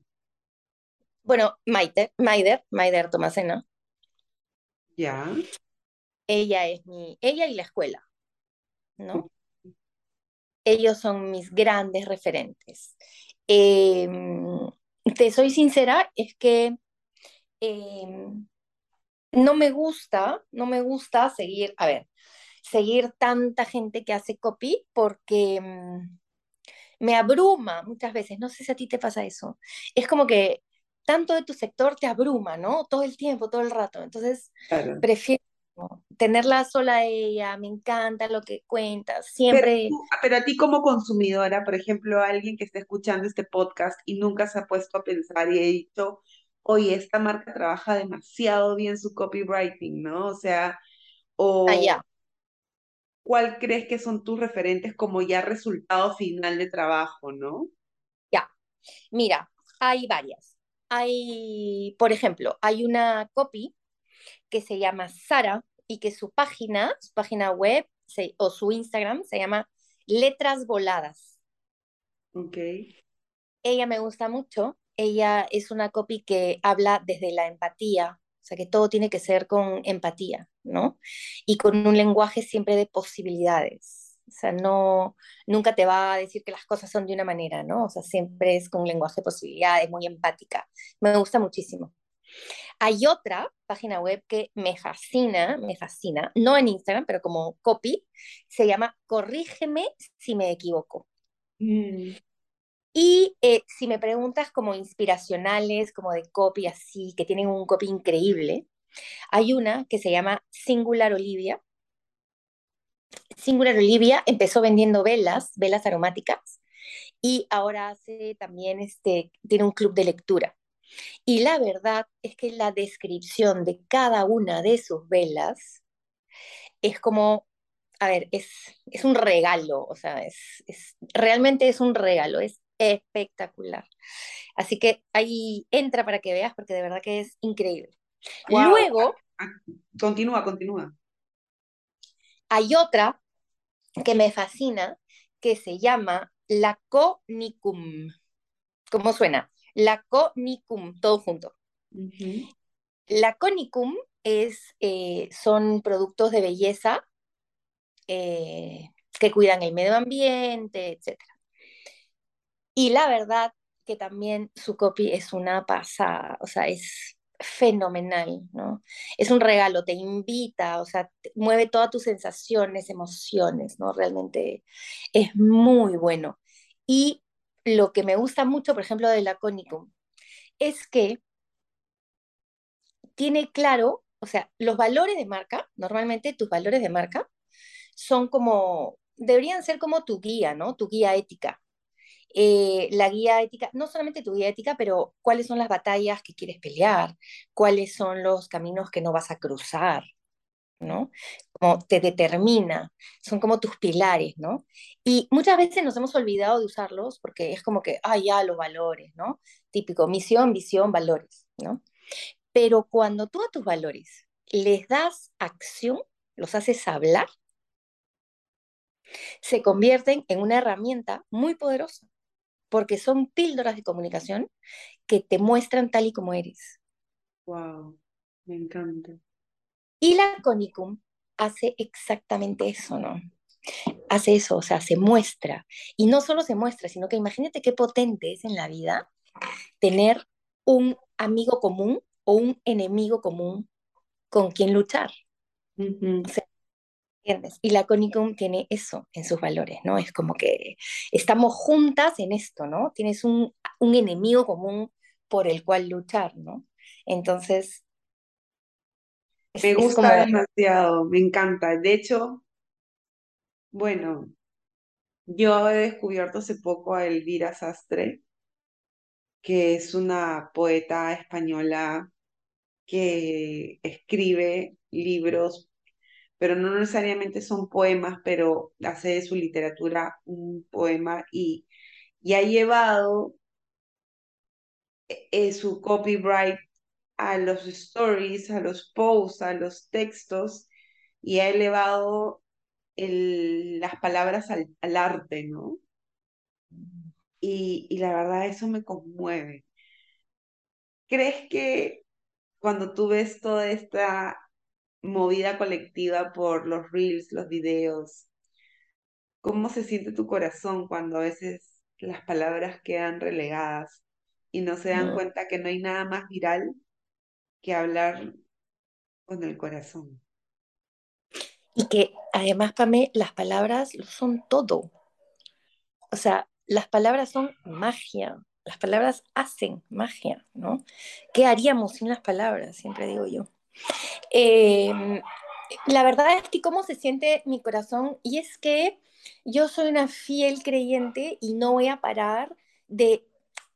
Bueno, Maite, Maider, Maider Tomasena. Ya. Ella es mi, ella y la escuela, ¿no? Ellos son mis grandes referentes. Em, te soy sincera, es que em, no me gusta, no me gusta seguir, a ver, seguir tanta gente que hace copy porque em, me abruma muchas veces, no sé si a ti te pasa eso, es como que tanto de tu sector te abruma, ¿no? Todo el tiempo, todo el rato, entonces prefiero tenerla sola a ella, me encanta lo que cuentas, siempre... Pero, a ti como consumidora, por ejemplo, alguien que esté escuchando este podcast y nunca se ha puesto a pensar y ha dicho, oye, esta marca trabaja demasiado bien su copywriting, ¿no? O sea, o... Ah, ¿Cuál crees que son tus referentes como ya resultado final de trabajo, no? Ya, mira, hay varias. Hay, por ejemplo, hay una copy que se llama Sara y que su página, su página web o su Instagram se llama Letras Voladas. Ok. Ella me gusta mucho. Ella es una copy que habla desde la empatía, o sea que todo tiene que ser con empatía, ¿no? Y con un lenguaje siempre de posibilidades. O sea, no, nunca te va a decir que las cosas son de una manera, ¿no? O sea, siempre es con un lenguaje de posibilidades, muy empática. Me gusta muchísimo. Hay otra página web que me fascina, me fascina, no en Instagram, pero como copy, se llama Corrígeme si me equivoco. Mm. Y eh, si me preguntas como inspiracionales, como de copy así, que tienen un copy increíble, hay una que se llama Singular Olivia. Singular Olivia empezó vendiendo velas, velas aromáticas, y ahora hace también, este, tiene un club de lectura. Y la verdad es que la descripción de cada una de sus velas es como, a ver, es, es un regalo, o sea, es, es, realmente es un regalo, es espectacular. Así que ahí entra para que veas, porque de verdad que es increíble. Luego... Ah, continúa, continúa. Hay otra que me fascina, que se llama la Conicum. ¿Cómo suena? La conicum, todo junto. La conicum es, eh, son productos de belleza eh, que cuidan el medio ambiente, etc. Y la verdad que también su copy es una pasada, o sea, es fenomenal, ¿no? Es un regalo, te invita, o sea, mueve todas tus sensaciones, emociones, ¿no? Realmente es muy bueno. Y lo que me gusta mucho, por ejemplo, de la Conicum, es que tiene claro, o sea, los valores de marca, normalmente tus valores de marca son como, deberían ser como tu guía, ¿no? Tu guía ética. Eh, la guía ética, no solamente tu guía ética, pero cuáles son las batallas que quieres pelear, cuáles son los caminos que no vas a cruzar, ¿no? Como te determina, son como tus pilares, ¿no? Y muchas veces nos hemos olvidado de usarlos porque es como que, ah, ya, los valores, ¿no? Típico, misión, visión, valores, ¿no? Pero cuando tú a tus valores les das acción, los haces hablar, se convierten en una herramienta muy poderosa, porque son píldoras de comunicación que te muestran tal y como eres. Wow, me encanta. Y la Conicum hace exactamente eso, ¿no? Hace eso, o sea, se muestra. Y no solo se muestra, sino que imagínate qué potente es en la vida tener un amigo común o un enemigo común con quien luchar. ¿entiendes? Y la Conicum tiene eso en sus valores, ¿no? Es como que estamos juntas en esto, ¿no? Tienes un, un enemigo común por el cual luchar, ¿no? Entonces... me gusta demasiado, me encanta. De hecho, bueno, yo he descubierto hace poco a Elvira Sastre, que es una poeta española que escribe libros, pero no necesariamente son poemas, pero hace de su literatura un poema y, y ha llevado eh, su copyright a los stories, a los posts, a los textos y ha elevado el, las palabras al, al arte, ¿no? Y, y la verdad eso me conmueve. ¿Crees que cuando tú ves toda esta movida colectiva por los reels, los videos, ¿cómo se siente tu corazón cuando a veces las palabras quedan relegadas y no se dan cuenta que no hay nada más viral que hablar con el corazón? Y que además, para mí, las palabras son todo. O sea, las palabras son magia las palabras hacen magia, ¿no? ¿Qué haríamos sin las palabras? Siempre digo yo. Em, la verdad es que cómo se siente mi corazón y es que yo soy una fiel creyente y no voy a parar de,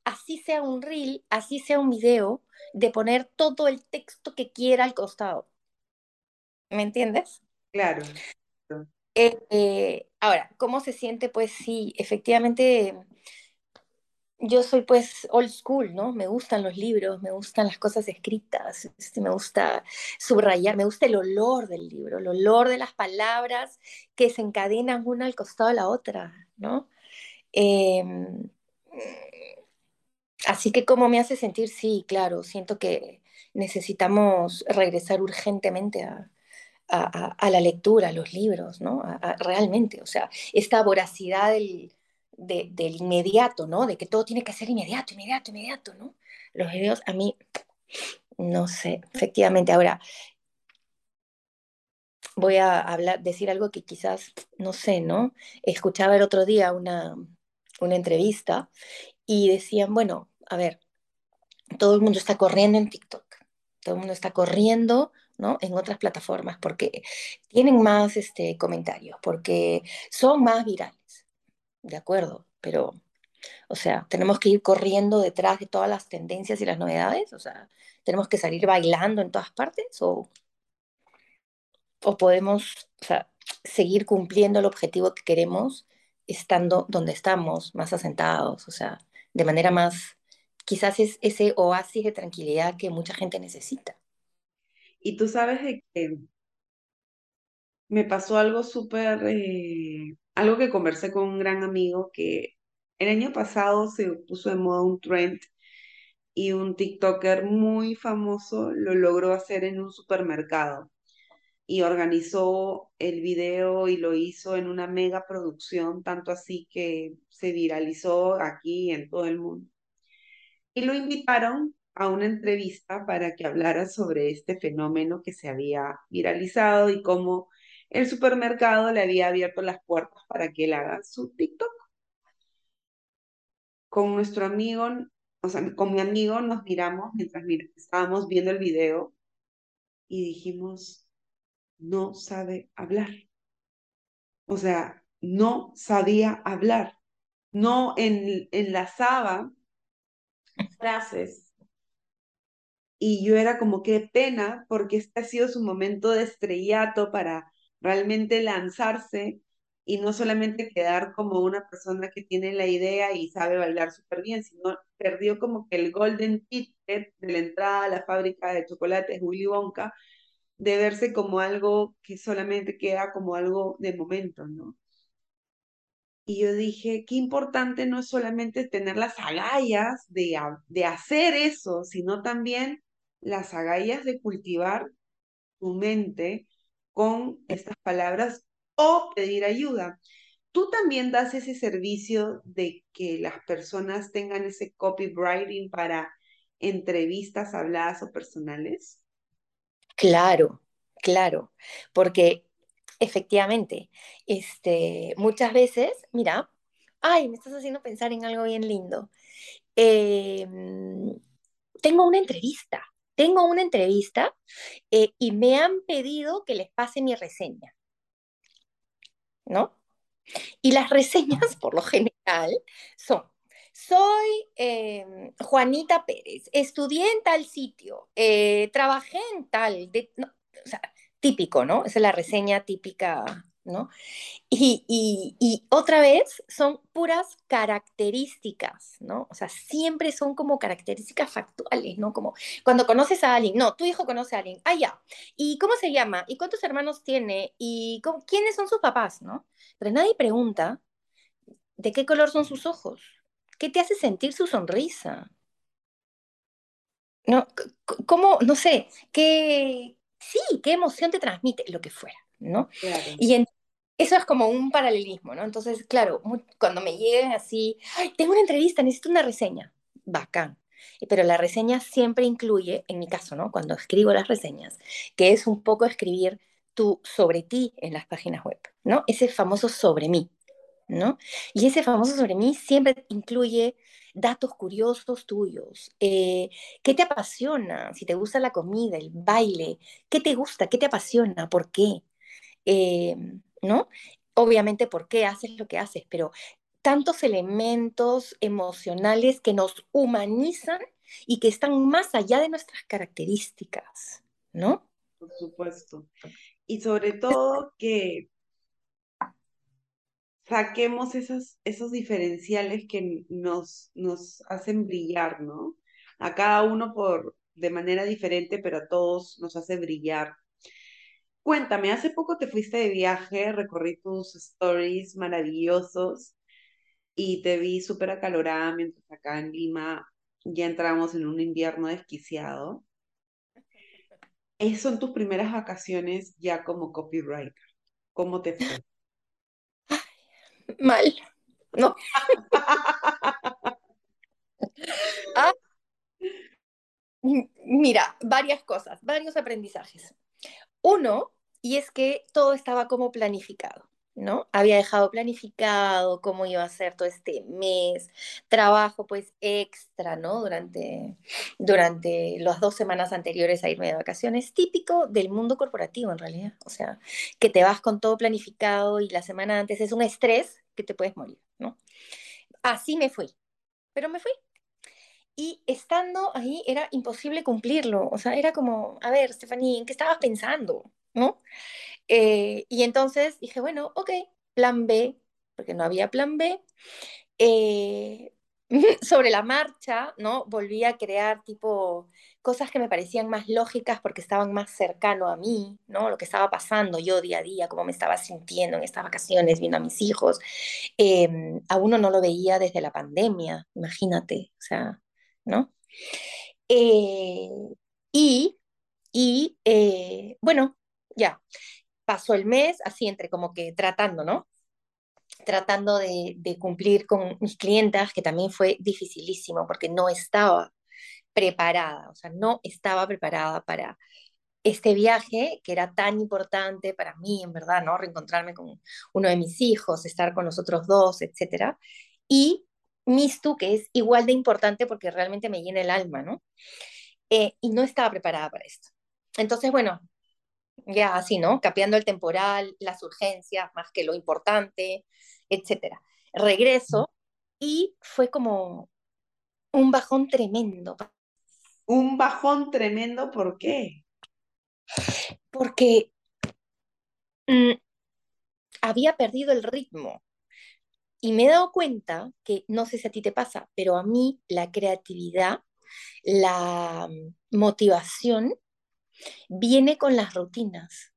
así sea un reel, así sea un video, de poner todo el texto que quiera al costado. ¿Me entiendes? Claro. Eh, eh, ahora, ¿cómo se siente? Pues sí, efectivamente yo soy pues old school, ¿no? Me gustan los libros, me gustan las cosas escritas, este, me gusta subrayar, me gusta el olor del libro, el olor de las palabras que se encadenan una al costado de la otra, ¿no? Em, así que como me hace sentir, sí, claro, siento que necesitamos regresar urgentemente a, la lectura, a los libros, ¿no? realmente, o sea, esta voracidad del del inmediato, ¿no? De que todo tiene que ser inmediato, inmediato, inmediato, ¿no? Los videos a mí, no sé, efectivamente. Ahora, voy a hablar, decir algo que quizás, no sé, ¿no? Escuchaba el otro día una, una entrevista y decían, bueno, a ver, todo el mundo está corriendo en TikTok, todo el mundo está corriendo, ¿no? En otras plataformas porque tienen más este, comentarios, porque son más virales de acuerdo, pero, o sea, tenemos que ir corriendo detrás de todas las tendencias y las novedades, o sea, tenemos que salir bailando en todas partes o, o podemos, o sea, seguir cumpliendo el objetivo que queremos estando donde estamos, más asentados, o sea, de manera más, quizás es ese oasis de tranquilidad que mucha gente necesita. Y tú sabes de que me pasó algo súper eh, algo que conversé con un gran amigo que el año pasado se puso de moda un trend y un TikToker muy famoso lo logró hacer en un supermercado y organizó el video y lo hizo en una mega producción, tanto así que se viralizó aquí en todo el mundo. Y lo invitaron a una entrevista para que hablara sobre este fenómeno que se había viralizado y cómo el supermercado le había abierto las puertas para que él haga su TikTok. con nuestro amigo, o sea, con mi amigo nos miramos mientras estábamos viendo el video y dijimos, no sabe hablar. O sea, no sabía hablar. No en, enlazaba frases. Y yo era como que pena porque este ha sido su momento de estrellato para realmente lanzarse y no solamente quedar como una persona que tiene la idea y sabe bailar súper bien, sino perdió como que el golden ticket de la entrada a la fábrica de chocolates Willy Wonka, de verse como algo que solamente queda como algo de momento, ¿no? Y yo dije, qué importante no es solamente tener las agallas de, de hacer eso, sino también las agallas de cultivar tu mente con estas palabras o pedir ayuda. ¿Tú también das ese servicio de que las personas tengan ese copywriting para entrevistas habladas o personales? Claro, claro, porque efectivamente, este, muchas veces, mira, ay, me estás haciendo pensar en algo bien lindo. Em, tengo una entrevista, tengo una entrevista eh, y me han pedido que les pase mi reseña, ¿no? Y las reseñas, por lo general, son, soy em, Juanita Pérez, estudié en tal sitio, eh, trabajé en tal, o sea, típico, ¿no? Esa es la reseña típica, ¿no? Y, otra vez son puras características, ¿no? O sea, siempre son como características factuales, ¿no? Como cuando conoces a alguien, no, tu hijo conoce a alguien, ah, ya, ¿y cómo se llama? ¿Y cuántos hermanos tiene? ¿Y quiénes son sus papás, ¿no? Pero nadie pregunta de qué color son sus ojos, qué te hace sentir su sonrisa, ¿no? ¿Cómo, no sé, qué, sí, qué emoción te transmite, lo que fuera, ¿no? Y eso es como un paralelismo, ¿no? Entonces, claro, cuando me lleguen así, Ay, tengo una entrevista, necesito una reseña, bacán. Pero la reseña siempre incluye, en mi caso, ¿no? Cuando escribo las reseñas, que es un poco escribir tú sobre ti en las páginas web, ¿no? Ese famoso sobre mí, ¿no? Y ese famoso sobre mí siempre incluye datos curiosos tuyos, eh, qué te apasiona, si te gusta la comida, el baile, qué te gusta, qué te apasiona, por qué, eh, ¿no? Obviamente por qué haces lo que haces, pero tantos elementos emocionales que nos humanizan y que están más allá de nuestras características, ¿no? Por supuesto. Y sobre todo que saquemos esos, esos diferenciales que nos, nos hacen brillar, ¿no? A cada uno por, de manera diferente, pero a todos nos hace brillar. Cuéntame, hace poco te fuiste de viaje, recorrí tus stories maravillosos y te vi súper acalorada mientras acá en Lima ya entramos en un invierno desquiciado. son tus primeras vacaciones ya como copywriter. ¿Cómo te? Mal. No. Ah, mira, varias cosas, varios aprendizajes. Uno, y es que todo estaba como planificado. ¿No? Había dejado planificado cómo iba a ser todo este mes, trabajo pues extra, ¿no? Durante, durante las dos semanas anteriores a irme de vacaciones, típico del mundo corporativo en realidad, o sea, que te vas con todo planificado y la semana antes es un estrés que te puedes morir, ¿no? Así me fui, pero me fui. Y estando ahí era imposible cumplirlo, o sea, era como, a ver, Stephanie, ¿en qué estabas pensando? ¿No? Eh, y entonces dije, bueno, ok, plan B, porque no había plan B. Eh, sobre la marcha, ¿no? Volví a crear tipo cosas que me parecían más lógicas porque estaban más cercano a mí, ¿no? Lo que estaba pasando yo día a día, cómo me estaba sintiendo en estas vacaciones, viendo a mis hijos. Em, a uno no lo veía desde la pandemia, imagínate, o sea, ¿no? Eh, y, y bueno, ya, pasó el mes así entre como que tratando, ¿no? Tratando de, cumplir con mis clientas, que también fue dificilísimo porque no estaba preparada, o sea, no estaba preparada para este viaje que era tan importante para mí, en verdad, ¿no? Reencontrarme con uno de mis hijos, estar con los otros dos, etcétera. Y Mistu, que es igual de importante porque realmente me llena el alma, ¿no? Eh, y no estaba preparada para esto. Entonces, bueno, ya así, ¿no? Capeando el temporal, las urgencias, más que lo importante, etcétera. Regreso y fue como un bajón tremendo. Un bajón tremendo, ¿por qué? Porque mm, había perdido el ritmo. Y me he dado cuenta que, no sé si a ti te pasa, pero a mí la creatividad, la motivación, viene con las rutinas.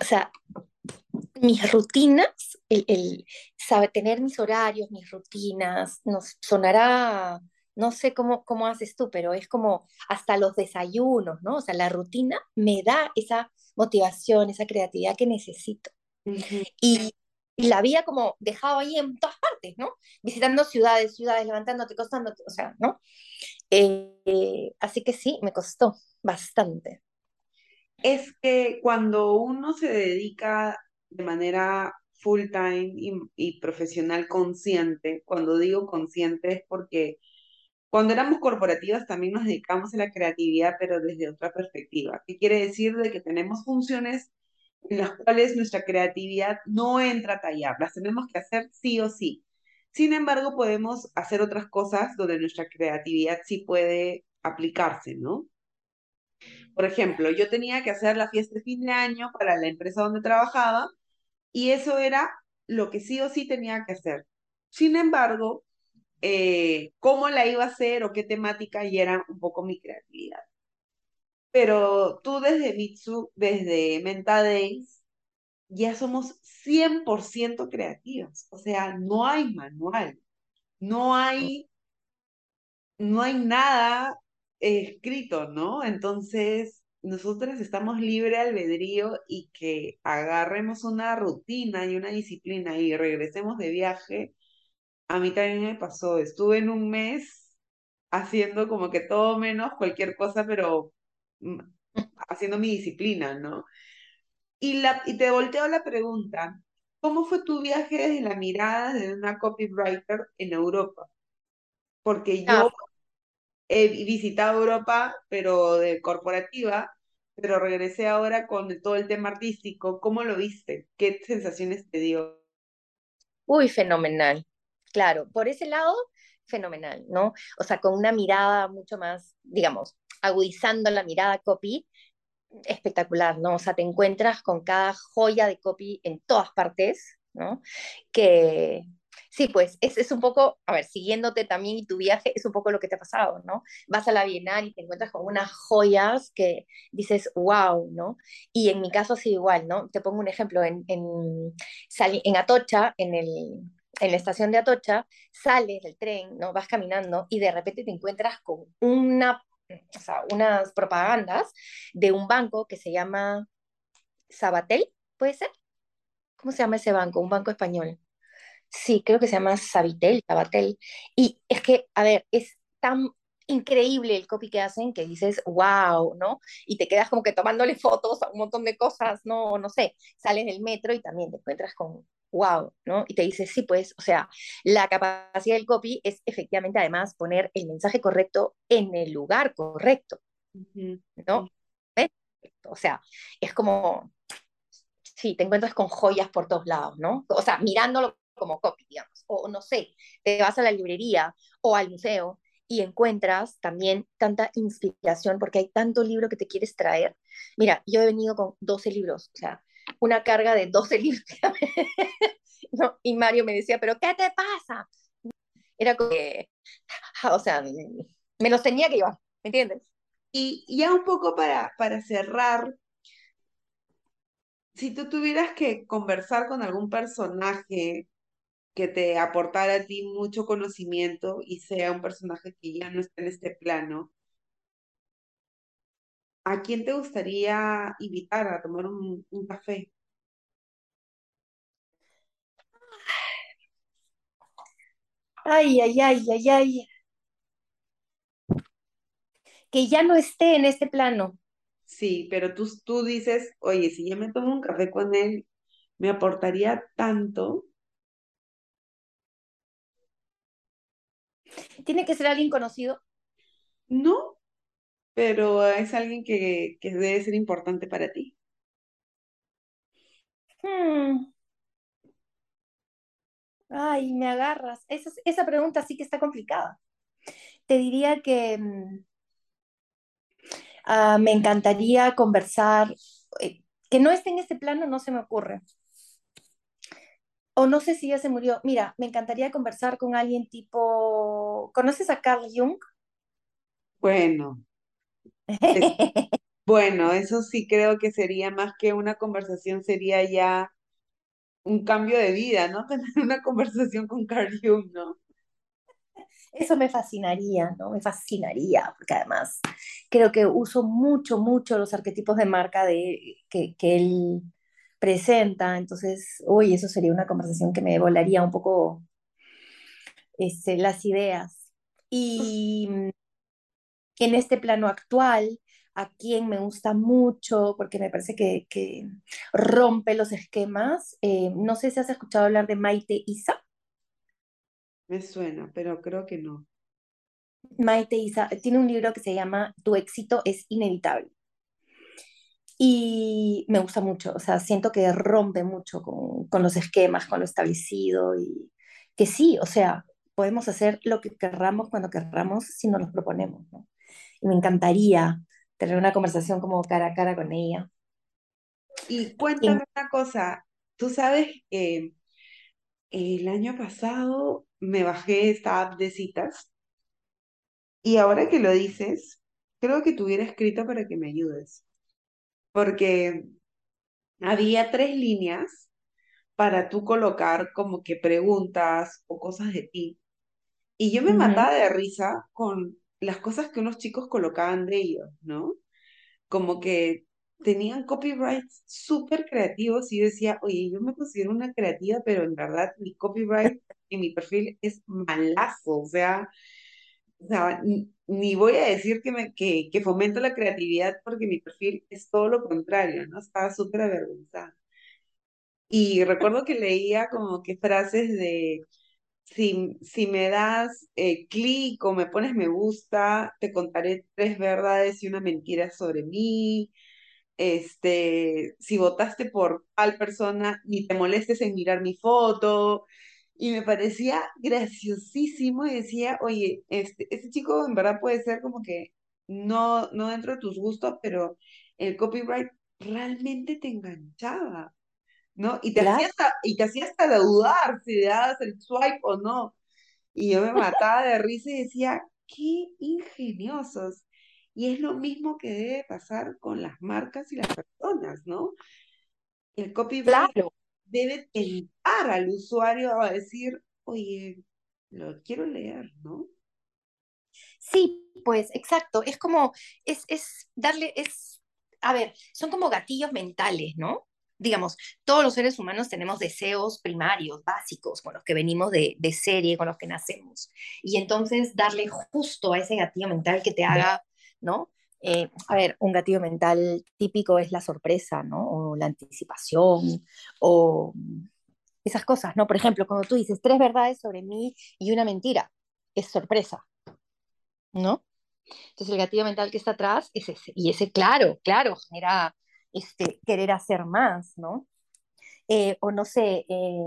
O sea, mis rutinas, el, el saber tener mis horarios, mis rutinas, nos sonará, no sé cómo, cómo haces tú, pero es como hasta los desayunos, ¿no? O sea, la rutina me da esa motivación, esa creatividad que necesito. Y la había como dejado ahí en todas partes, ¿no? Visitando ciudades, ciudades, levantándote, costándote, o sea, ¿no? Eh, así que sí, me costó bastante. Es que cuando uno se dedica de manera full time y, profesional consciente, cuando digo consciente es porque cuando éramos corporativas también nos dedicamos a la creatividad, pero desde otra perspectiva. ¿Qué quiere decir? De que tenemos funciones en las cuales nuestra creatividad no entra a tallar, las tenemos que hacer sí o sí. Sin embargo, podemos hacer otras cosas donde nuestra creatividad sí puede aplicarse, ¿no? Por ejemplo, yo tenía que hacer la fiesta de fin de año para la empresa donde trabajaba y eso era lo que sí o sí tenía que hacer. Sin embargo, eh, cómo la iba a hacer o qué temática y era un poco mi creatividad. Pero tú desde Mitsu, desde Menta Days, ya somos 100% creativas. O sea, no hay manual, no hay, no hay nada escrito, ¿no? Entonces, nosotros estamos libre albedrío y que agarremos una rutina y una disciplina y regresemos de viaje. A mí también me pasó, estuve en un mes haciendo como que todo menos cualquier cosa, pero mm, haciendo mi disciplina, ¿no? Y, la, y te volteo la pregunta, ¿cómo fue tu viaje desde la mirada de una copywriter en Europa? Porque yo ah. he visitado Europa, pero de corporativa, pero regresé ahora con todo el tema artístico. ¿Cómo lo viste? ¿Qué sensaciones te dio? Uy, fenomenal. Claro, por ese lado, fenomenal, ¿no? O sea, con una mirada mucho más, digamos, agudizando la mirada copy, espectacular, ¿no? O sea, te encuentras con cada joya de copy en todas partes, ¿no? Que, sí, pues es, es, un poco, a ver, siguiéndote también y tu viaje, es un poco lo que te ha pasado, ¿no? Vas a la Bienal y te encuentras con unas joyas que dices, wow, ¿no? Y en mi caso sí igual, ¿no? Te pongo un ejemplo, en, en, en Atocha, en el, en la estación de Atocha, sales del tren, ¿no? Vas caminando y de repente te encuentras con una unas propagandas de un banco que se llama Sabatel, ¿puede ser? ¿Cómo se llama ese banco? Un banco español. Sí, creo que se llama Sabitel, Sabatel. Y es que, a ver, es tan increíble el copy que hacen que dices, wow, ¿no? Y te quedas como que tomándole fotos a un montón de cosas, no, no sé, sales del metro y también te encuentras con wow, ¿no? Y te dice, sí, pues, o sea, la capacidad del copy es efectivamente además poner el mensaje correcto en el lugar correcto, ¿no? O sea, es como, sí, te encuentras con joyas por todos lados, ¿no? O sea, mirándolo como copy, digamos, o no sé, te vas a la librería o al museo y encuentras también tanta inspiración porque hay tanto libro que te quieres traer. Mira, yo he venido con 12 libros, o sea, una carga de 12 libros. ¿no? Y Mario me decía, pero ¿qué te pasa? Era como que, o sea, me los tenía que llevar, ¿me entiendes? Y ya un poco para, para cerrar, si tú tuvieras que conversar con algún personaje que te aportara a ti mucho conocimiento y sea un personaje que ya no está en este plano, ¿a quién te gustaría invitar a tomar un, café? Ay, ay, ay, ay, ay. Que ya no esté en este plano. Sí, pero tú, tú dices, oye, si yo me tomo un café con él, me aportaría tanto. ¿Tiene que ser alguien conocido? No, pero es alguien que, que debe ser importante para ti. Hmm. Ay, me agarras. Esa, esa pregunta sí que está complicada. Te diría que mm, ah, me encantaría conversar, eh, que no esté en este plano, no se me ocurre. O no sé si ya se murió. Mira, me encantaría conversar con alguien tipo, ¿conoces a Carl Jung? Bueno, bueno, eso sí creo que sería más que una conversación, sería ya un cambio de vida, ¿no? Tener una conversación con Carl Jung, ¿no? Eso me fascinaría, ¿no? Me fascinaría, porque además creo que uso mucho, mucho los arquetipos de marca de, que, que él presenta, entonces, uy, eso sería una conversación que me volaría un poco este, las ideas. Y en este plano actual, a quien me gusta mucho, porque me parece que, que rompe los esquemas, eh, no sé si has escuchado hablar de Maite Isa. Me suena, pero creo que no. Maite Isa tiene un libro que se llama Tu éxito es inevitable. Y me gusta mucho, o sea, siento que rompe mucho con, con los esquemas, con lo establecido y que sí, o sea, podemos hacer lo que querramos cuando querramos si nos lo proponemos, ¿no? Y me encantaría tener una conversación como cara a cara con ella. Y cuéntame una cosa, tú sabes que el año pasado me bajé esta app de citas y ahora que lo dices, creo que te hubiera escrito para que me ayudes, porque había tres líneas para tú colocar como que preguntas o cosas de ti. Y yo me Ujú, mataba de risa con las cosas que unos chicos colocaban de ellos, ¿no? Como que tenían copyrights súper creativos y yo decía, oye, yo me considero una creativa, pero en verdad mi copyright en mi perfil es malazo, o sea, o sea, ni, ni voy a decir que, me, que, que fomento la creatividad porque mi perfil es todo lo contrario, ¿no? Estaba súper avergonzada. Y recuerdo que leía como que frases de, si, si me das eh, clic o me pones me gusta, te contaré tres verdades y una mentira sobre mí. Este, si votaste por tal persona, ni te molestes en mirar mi foto. Y me parecía graciosísimo y decía, oye, este, este chico en verdad puede ser como que no, no dentro de tus gustos, pero el copyright realmente te enganchaba. ¿No? Y te hacía Claro, hasta, y te hacía hasta dudar si le dabas el swipe o no. Y yo me mataba de risa y decía, qué ingeniosos. Y es lo mismo que debe pasar con las marcas y las personas, ¿no? El copyright claro. debe tentar al usuario a decir, oye, lo quiero leer, ¿no? Sí, pues exacto. Es como, es, es darle, es, a ver, son como gatillos mentales, ¿no? Digamos, todos los seres humanos tenemos deseos primarios, básicos, con los que venimos de, de serie, con los que nacemos. Y entonces darle justo a ese gatillo mental que te haga, ¿no? Eh, a ver, un gatillo mental típico es la sorpresa, ¿no? O la anticipación, o esas cosas, ¿no? Por ejemplo, cuando tú dices tres verdades sobre mí y una mentira, es sorpresa, ¿no? Entonces el gatillo mental que está atrás es ese. Y ese, claro, claro, genera este, querer hacer más, ¿no? Eh, o no sé, eh,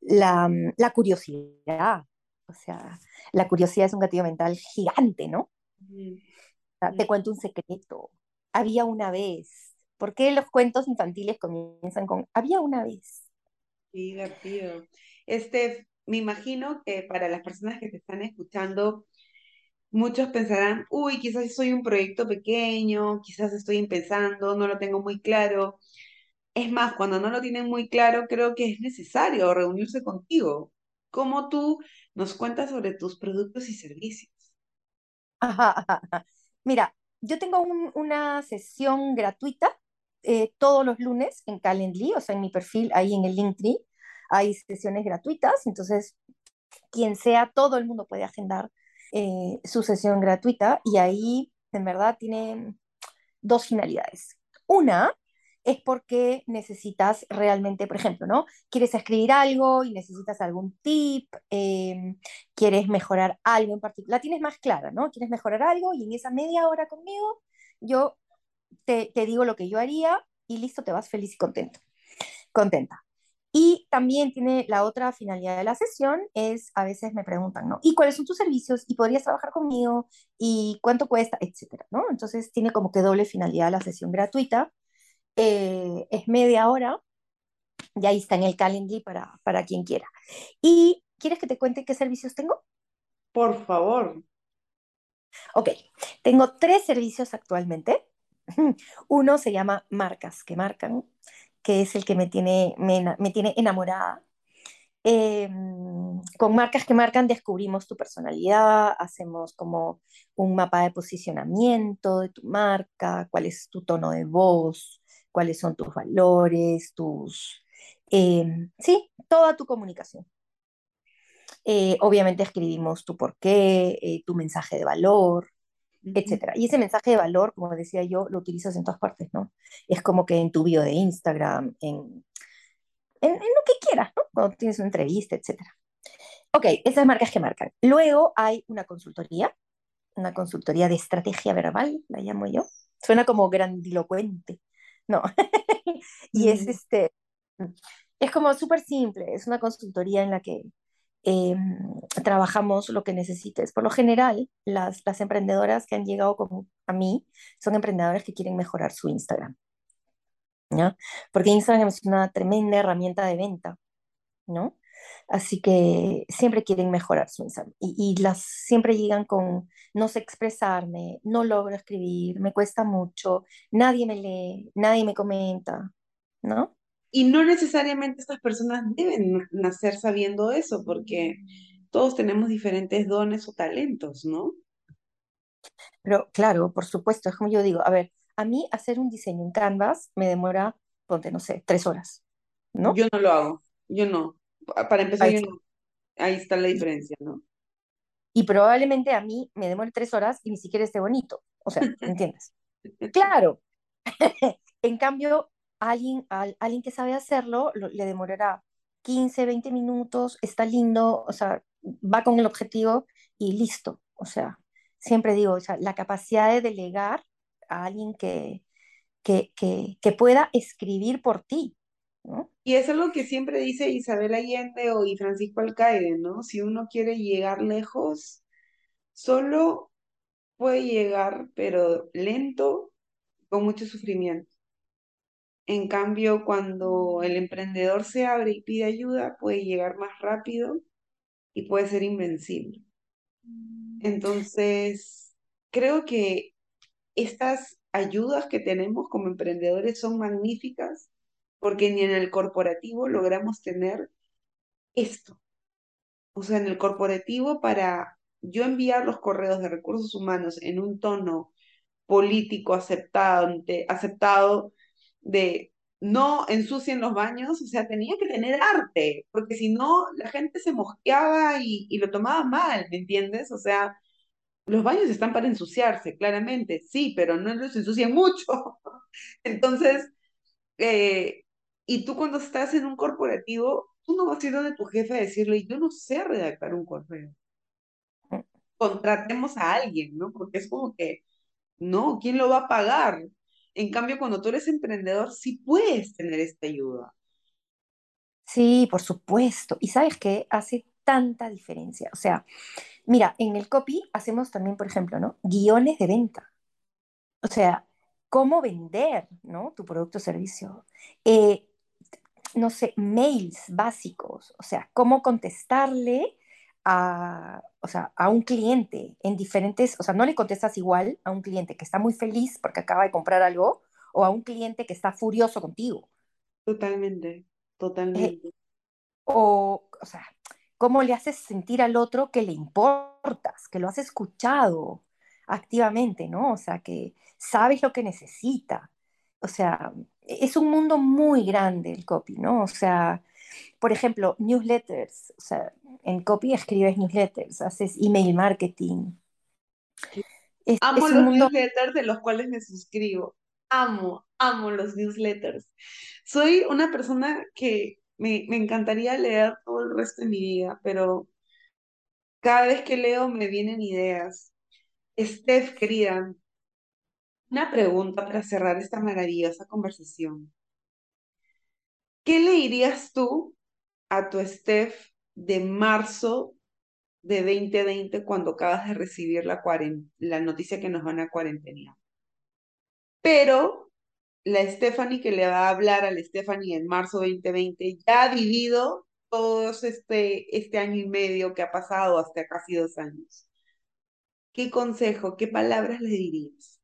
la, la, curiosidad. O sea, la curiosidad es un gatillo mental gigante, ¿no? Mm, mm, te cuento un secreto. Había una vez. ¿Por qué los cuentos infantiles comienzan con había una vez? Qué divertido. Este, me imagino que para las personas que te están escuchando, Muchos pensarán, uy, quizás soy un proyecto pequeño, quizás estoy empezando, no lo tengo muy claro. Es más, cuando no lo tienen muy claro, creo que es necesario reunirse contigo. ¿Cómo tú nos cuentas sobre tus productos y servicios? Mira, yo tengo un, una sesión gratuita eh, todos los lunes en Calendly, o sea, en mi perfil, ahí en el Linktree, hay sesiones gratuitas, entonces quien sea, todo el mundo puede agendar eh, su sesión gratuita y ahí en verdad tiene dos finalidades. Una es porque necesitas realmente, por ejemplo, ¿no? Quieres escribir algo y necesitas algún tip, eh, quieres mejorar algo en particular, la tienes más clara, ¿no? Quieres mejorar algo y en esa media hora conmigo yo te, te digo lo que yo haría y listo, te vas feliz y contento, contenta. Y también tiene la otra finalidad de la sesión, es a veces me preguntan, ¿no? ¿Y cuáles son tus servicios? ¿Y podrías trabajar conmigo? ¿Y cuánto cuesta? Etcétera, ¿no? Entonces tiene como que doble finalidad la sesión gratuita. Eh, es media hora y ahí está en el calendar para, para quien quiera. ¿Y quieres que te cuente qué servicios tengo? Por favor. Ok, tengo tres servicios actualmente. Uno se llama Marcas que Marcan, que es el que me tiene, me, me tiene enamorada. Eh, con marcas que marcan descubrimos tu personalidad, hacemos como un mapa de posicionamiento de tu marca, cuál es tu tono de voz, cuáles son tus valores, tus... Eh, sí, toda tu comunicación. Eh, obviamente escribimos tu porqué, eh, tu mensaje de valor, etcétera. Y ese mensaje de valor, como decía yo, lo utilizas en todas partes, ¿no? Es como que en tu bio de Instagram, en, en, en lo que quieras, ¿no? Cuando tienes una entrevista, etcétera. Ok, esas marcas que marcan. Luego hay una consultoría, una consultoría de estrategia verbal, la llamo yo. Suena como grandilocuente, no. y es este, es como súper simple, es una consultoría en la que eh, trabajamos lo que necesites. Por lo general, las, las emprendedoras que han llegado como a mí son emprendedoras que quieren mejorar su Instagram. ¿ya? Porque Instagram es una tremenda herramienta de venta, ¿no? Así que siempre quieren mejorar su Instagram. Y, y, las siempre llegan con, no sé expresarme, no logro escribir, me cuesta mucho, nadie me lee, nadie me comenta, ¿no? Y no necesariamente estas personas deben nacer sabiendo eso, porque todos tenemos diferentes dones o talentos, ¿no? Pero claro, por supuesto, es como yo digo, a ver, a mí hacer un diseño en Canvas me demora, ponte, no sé, tres horas, ¿no? Yo no lo hago, yo no. Para empezar, ahí, yo no. ahí está la diferencia, ¿no? Y probablemente a mí me demore tres horas y ni siquiera esté bonito, o sea, ¿entiendes? claro. en cambio, alguien, a alguien que sabe hacerlo lo, le demorará 15, 20 minutos, está lindo, o sea, va con el objetivo y listo. O sea, siempre digo, o sea, la capacidad de delegar a alguien que, que, que, que pueda escribir por ti. Y es lo que siempre dice Isabel Allende o Francisco Alcaide, ¿no? Si uno quiere llegar lejos, solo puede llegar, pero lento, con mucho sufrimiento. En cambio, cuando el emprendedor se abre y pide ayuda, puede llegar más rápido y puede ser invencible. Entonces, creo que estas ayudas que tenemos como emprendedores son magníficas porque ni en el corporativo logramos tener esto. O sea, en el corporativo para yo enviar los correos de recursos humanos en un tono político aceptado, aceptado de no ensucien los baños, o sea, tenía que tener arte, porque si no, la gente se mosqueaba y, y, lo tomaba mal, ¿me entiendes? O sea, los baños están para ensuciarse, claramente, sí, pero no los ensucian mucho. Entonces, eh, y tú cuando estás en un corporativo, tú no vas a ir donde tu jefe a decirle, yo no sé redactar un correo. Contratemos a alguien, ¿no? Porque es como que, no, ¿quién lo va a pagar? En cambio, cuando tú eres emprendedor, sí puedes tener esta ayuda. Sí, por supuesto. Y sabes qué hace tanta diferencia. O sea, mira, en el copy hacemos también, por ejemplo, ¿no? Guiones de venta. O sea, cómo vender, ¿no? Tu producto o servicio. Eh, no sé, mails básicos. O sea, cómo contestarle a, o sea, a un cliente en diferentes, o sea, no le contestas igual a un cliente que está muy feliz porque acaba de comprar algo o a un cliente que está furioso contigo. Totalmente, totalmente. Eh, o, o sea, cómo le haces sentir al otro que le importas, que lo has escuchado activamente, ¿no? O sea, que sabes lo que necesita. O sea, es un mundo muy grande el copy, ¿no? O sea, por ejemplo, newsletters, o sea, en copy escribes newsletters, haces email marketing. Es, Amo es los mundo... newsletters de los cuales me suscribo. Amo, amo los newsletters. Soy una persona que me, me encantaría leer todo el resto de mi vida, pero cada vez que leo me vienen ideas. Steph, querida, una pregunta para cerrar esta maravillosa conversación. ¿Qué le dirías tú a tu Steph de marzo de 2020 cuando acabas de recibir la, la noticia que nos van a cuarentenear? Pero la Stephanie que le va a hablar a la Stephanie en marzo 2020 ya ha vivido todo este, este año y medio que ha pasado hasta casi dos años. ¿Qué consejo, qué palabras le dirías?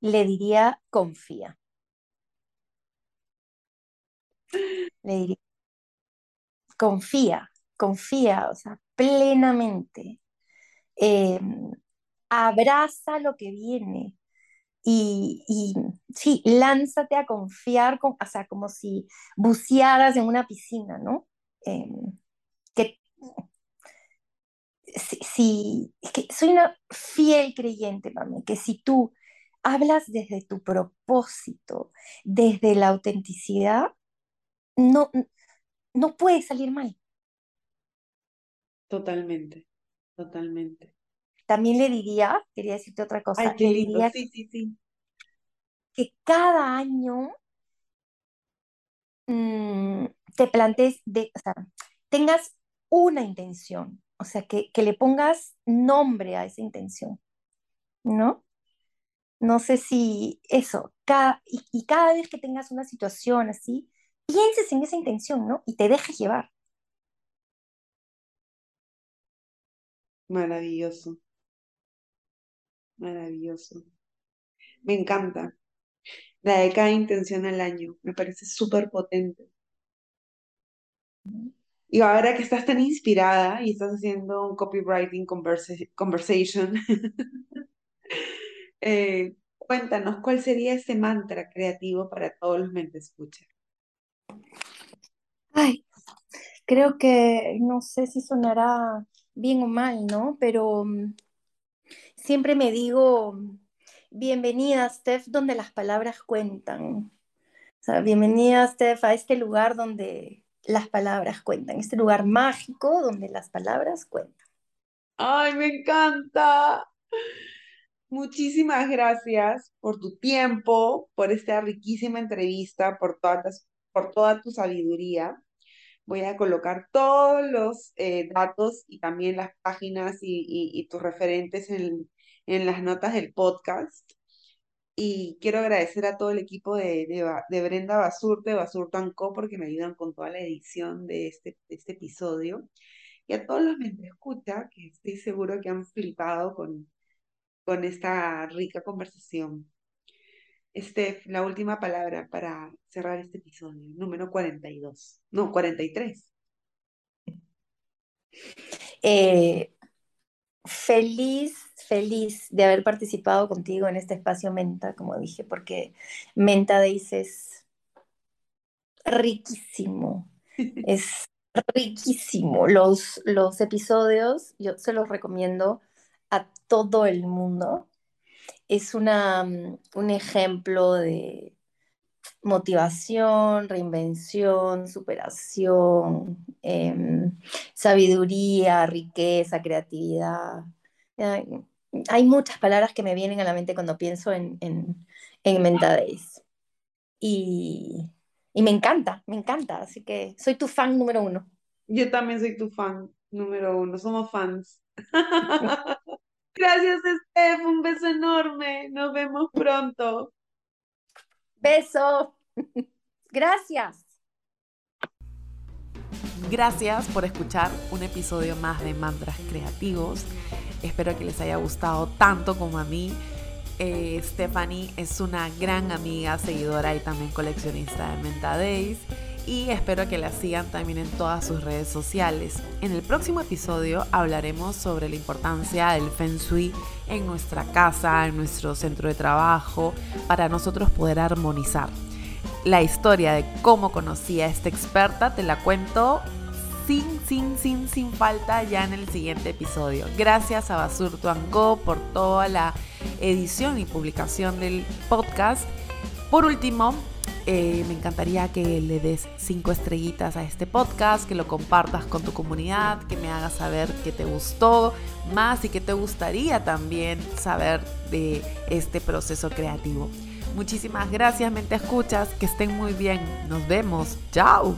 Le diría confía. Le diría confía, confía, o sea, plenamente. Em, abraza lo que viene. Y, y, sí, lánzate a confiar, o sea, como si bucearas en una piscina, ¿no? Em, que si, soy una fiel creyente, mami, que si tú hablas desde tu propósito, desde la autenticidad, no, no puede salir mal. Totalmente, totalmente. También le diría, quería decirte otra cosa, Ay, qué lindo. sí, sí, sí. Que cada año mm, te plantees, de, o sea, tengas una intención, o sea, que, le pongas nombre a esa intención, ¿no? No sé si eso, cada, y, y cada vez que tengas una situación así, pienses en esa intención, ¿no? Y te dejes llevar. Maravilloso. Maravilloso. Me encanta. La de cada intención al año. Me parece súper potente. Y ahora que estás tan inspirada y estás haciendo un copywriting conversation, eh, cuéntanos cuál sería ese mantra creativo para todos los mentes escucha. Ay, creo que no sé si sonará bien o mal, ¿no? Pero mm, siempre me digo, bienvenida, Steph, donde las palabras cuentan. Bienvenida, Steph, a este lugar donde las palabras cuentan, este lugar mágico donde las palabras cuentan. Ay, me encanta. Muchísimas gracias por tu tiempo, por esta riquísima entrevista, por, todas por toda tu sabiduría. Voy a colocar todos los eh, datos y también las páginas y, tus referentes en, en, las notas del podcast. Y quiero agradecer a todo el equipo de, de, Brenda Basurte, Basurto Co, porque me ayudan con toda la edición de este, este episodio. Y a todos los que me escuchan, que estoy seguro que han flipado con, con esta rica conversación. Este, la última palabra para cerrar este episodio, número 42, no, 43. Eh, feliz, feliz de haber participado contigo en este espacio Menta, como dije, porque Menta Days es riquísimo, es riquísimo. Los, los episodios, yo se los recomiendo a todo el mundo es una, mm, un ejemplo de motivación, reinvención, superación, em, sabiduría, riqueza, creatividad. Hay, muchas palabras que me vienen a la mente cuando pienso en, en, en Mentadays. Y, y me encanta, me encanta. Así que soy tu fan número uno. Yo también soy tu fan número uno. Somos fans. Gracias, Steph. Un beso enorme. Nos vemos pronto. Beso. Gracias. Gracias por escuchar un episodio más de Mantras Creativos. Espero que les haya gustado tanto como a mí. Eh, Stephanie es una gran amiga, seguidora y también coleccionista de Menta Days y espero que la sigan también en todas sus redes sociales. En el próximo episodio hablaremos sobre la importancia del Feng Shui en nuestra casa, en nuestro centro de trabajo, para nosotros poder armonizar. La historia de cómo conocí a esta experta te la cuento sin, sin, sin, sin falta ya en el siguiente episodio. Gracias a Basurto Go por toda la edición y publicación del podcast. Por último, eh, me encantaría que le des cinco estrellitas a este podcast, que lo compartas con tu comunidad, que me hagas saber que te gustó más y que te gustaría también saber de este proceso creativo. Muchísimas gracias, mente escuchas, que estén muy bien. Nos vemos. Chao.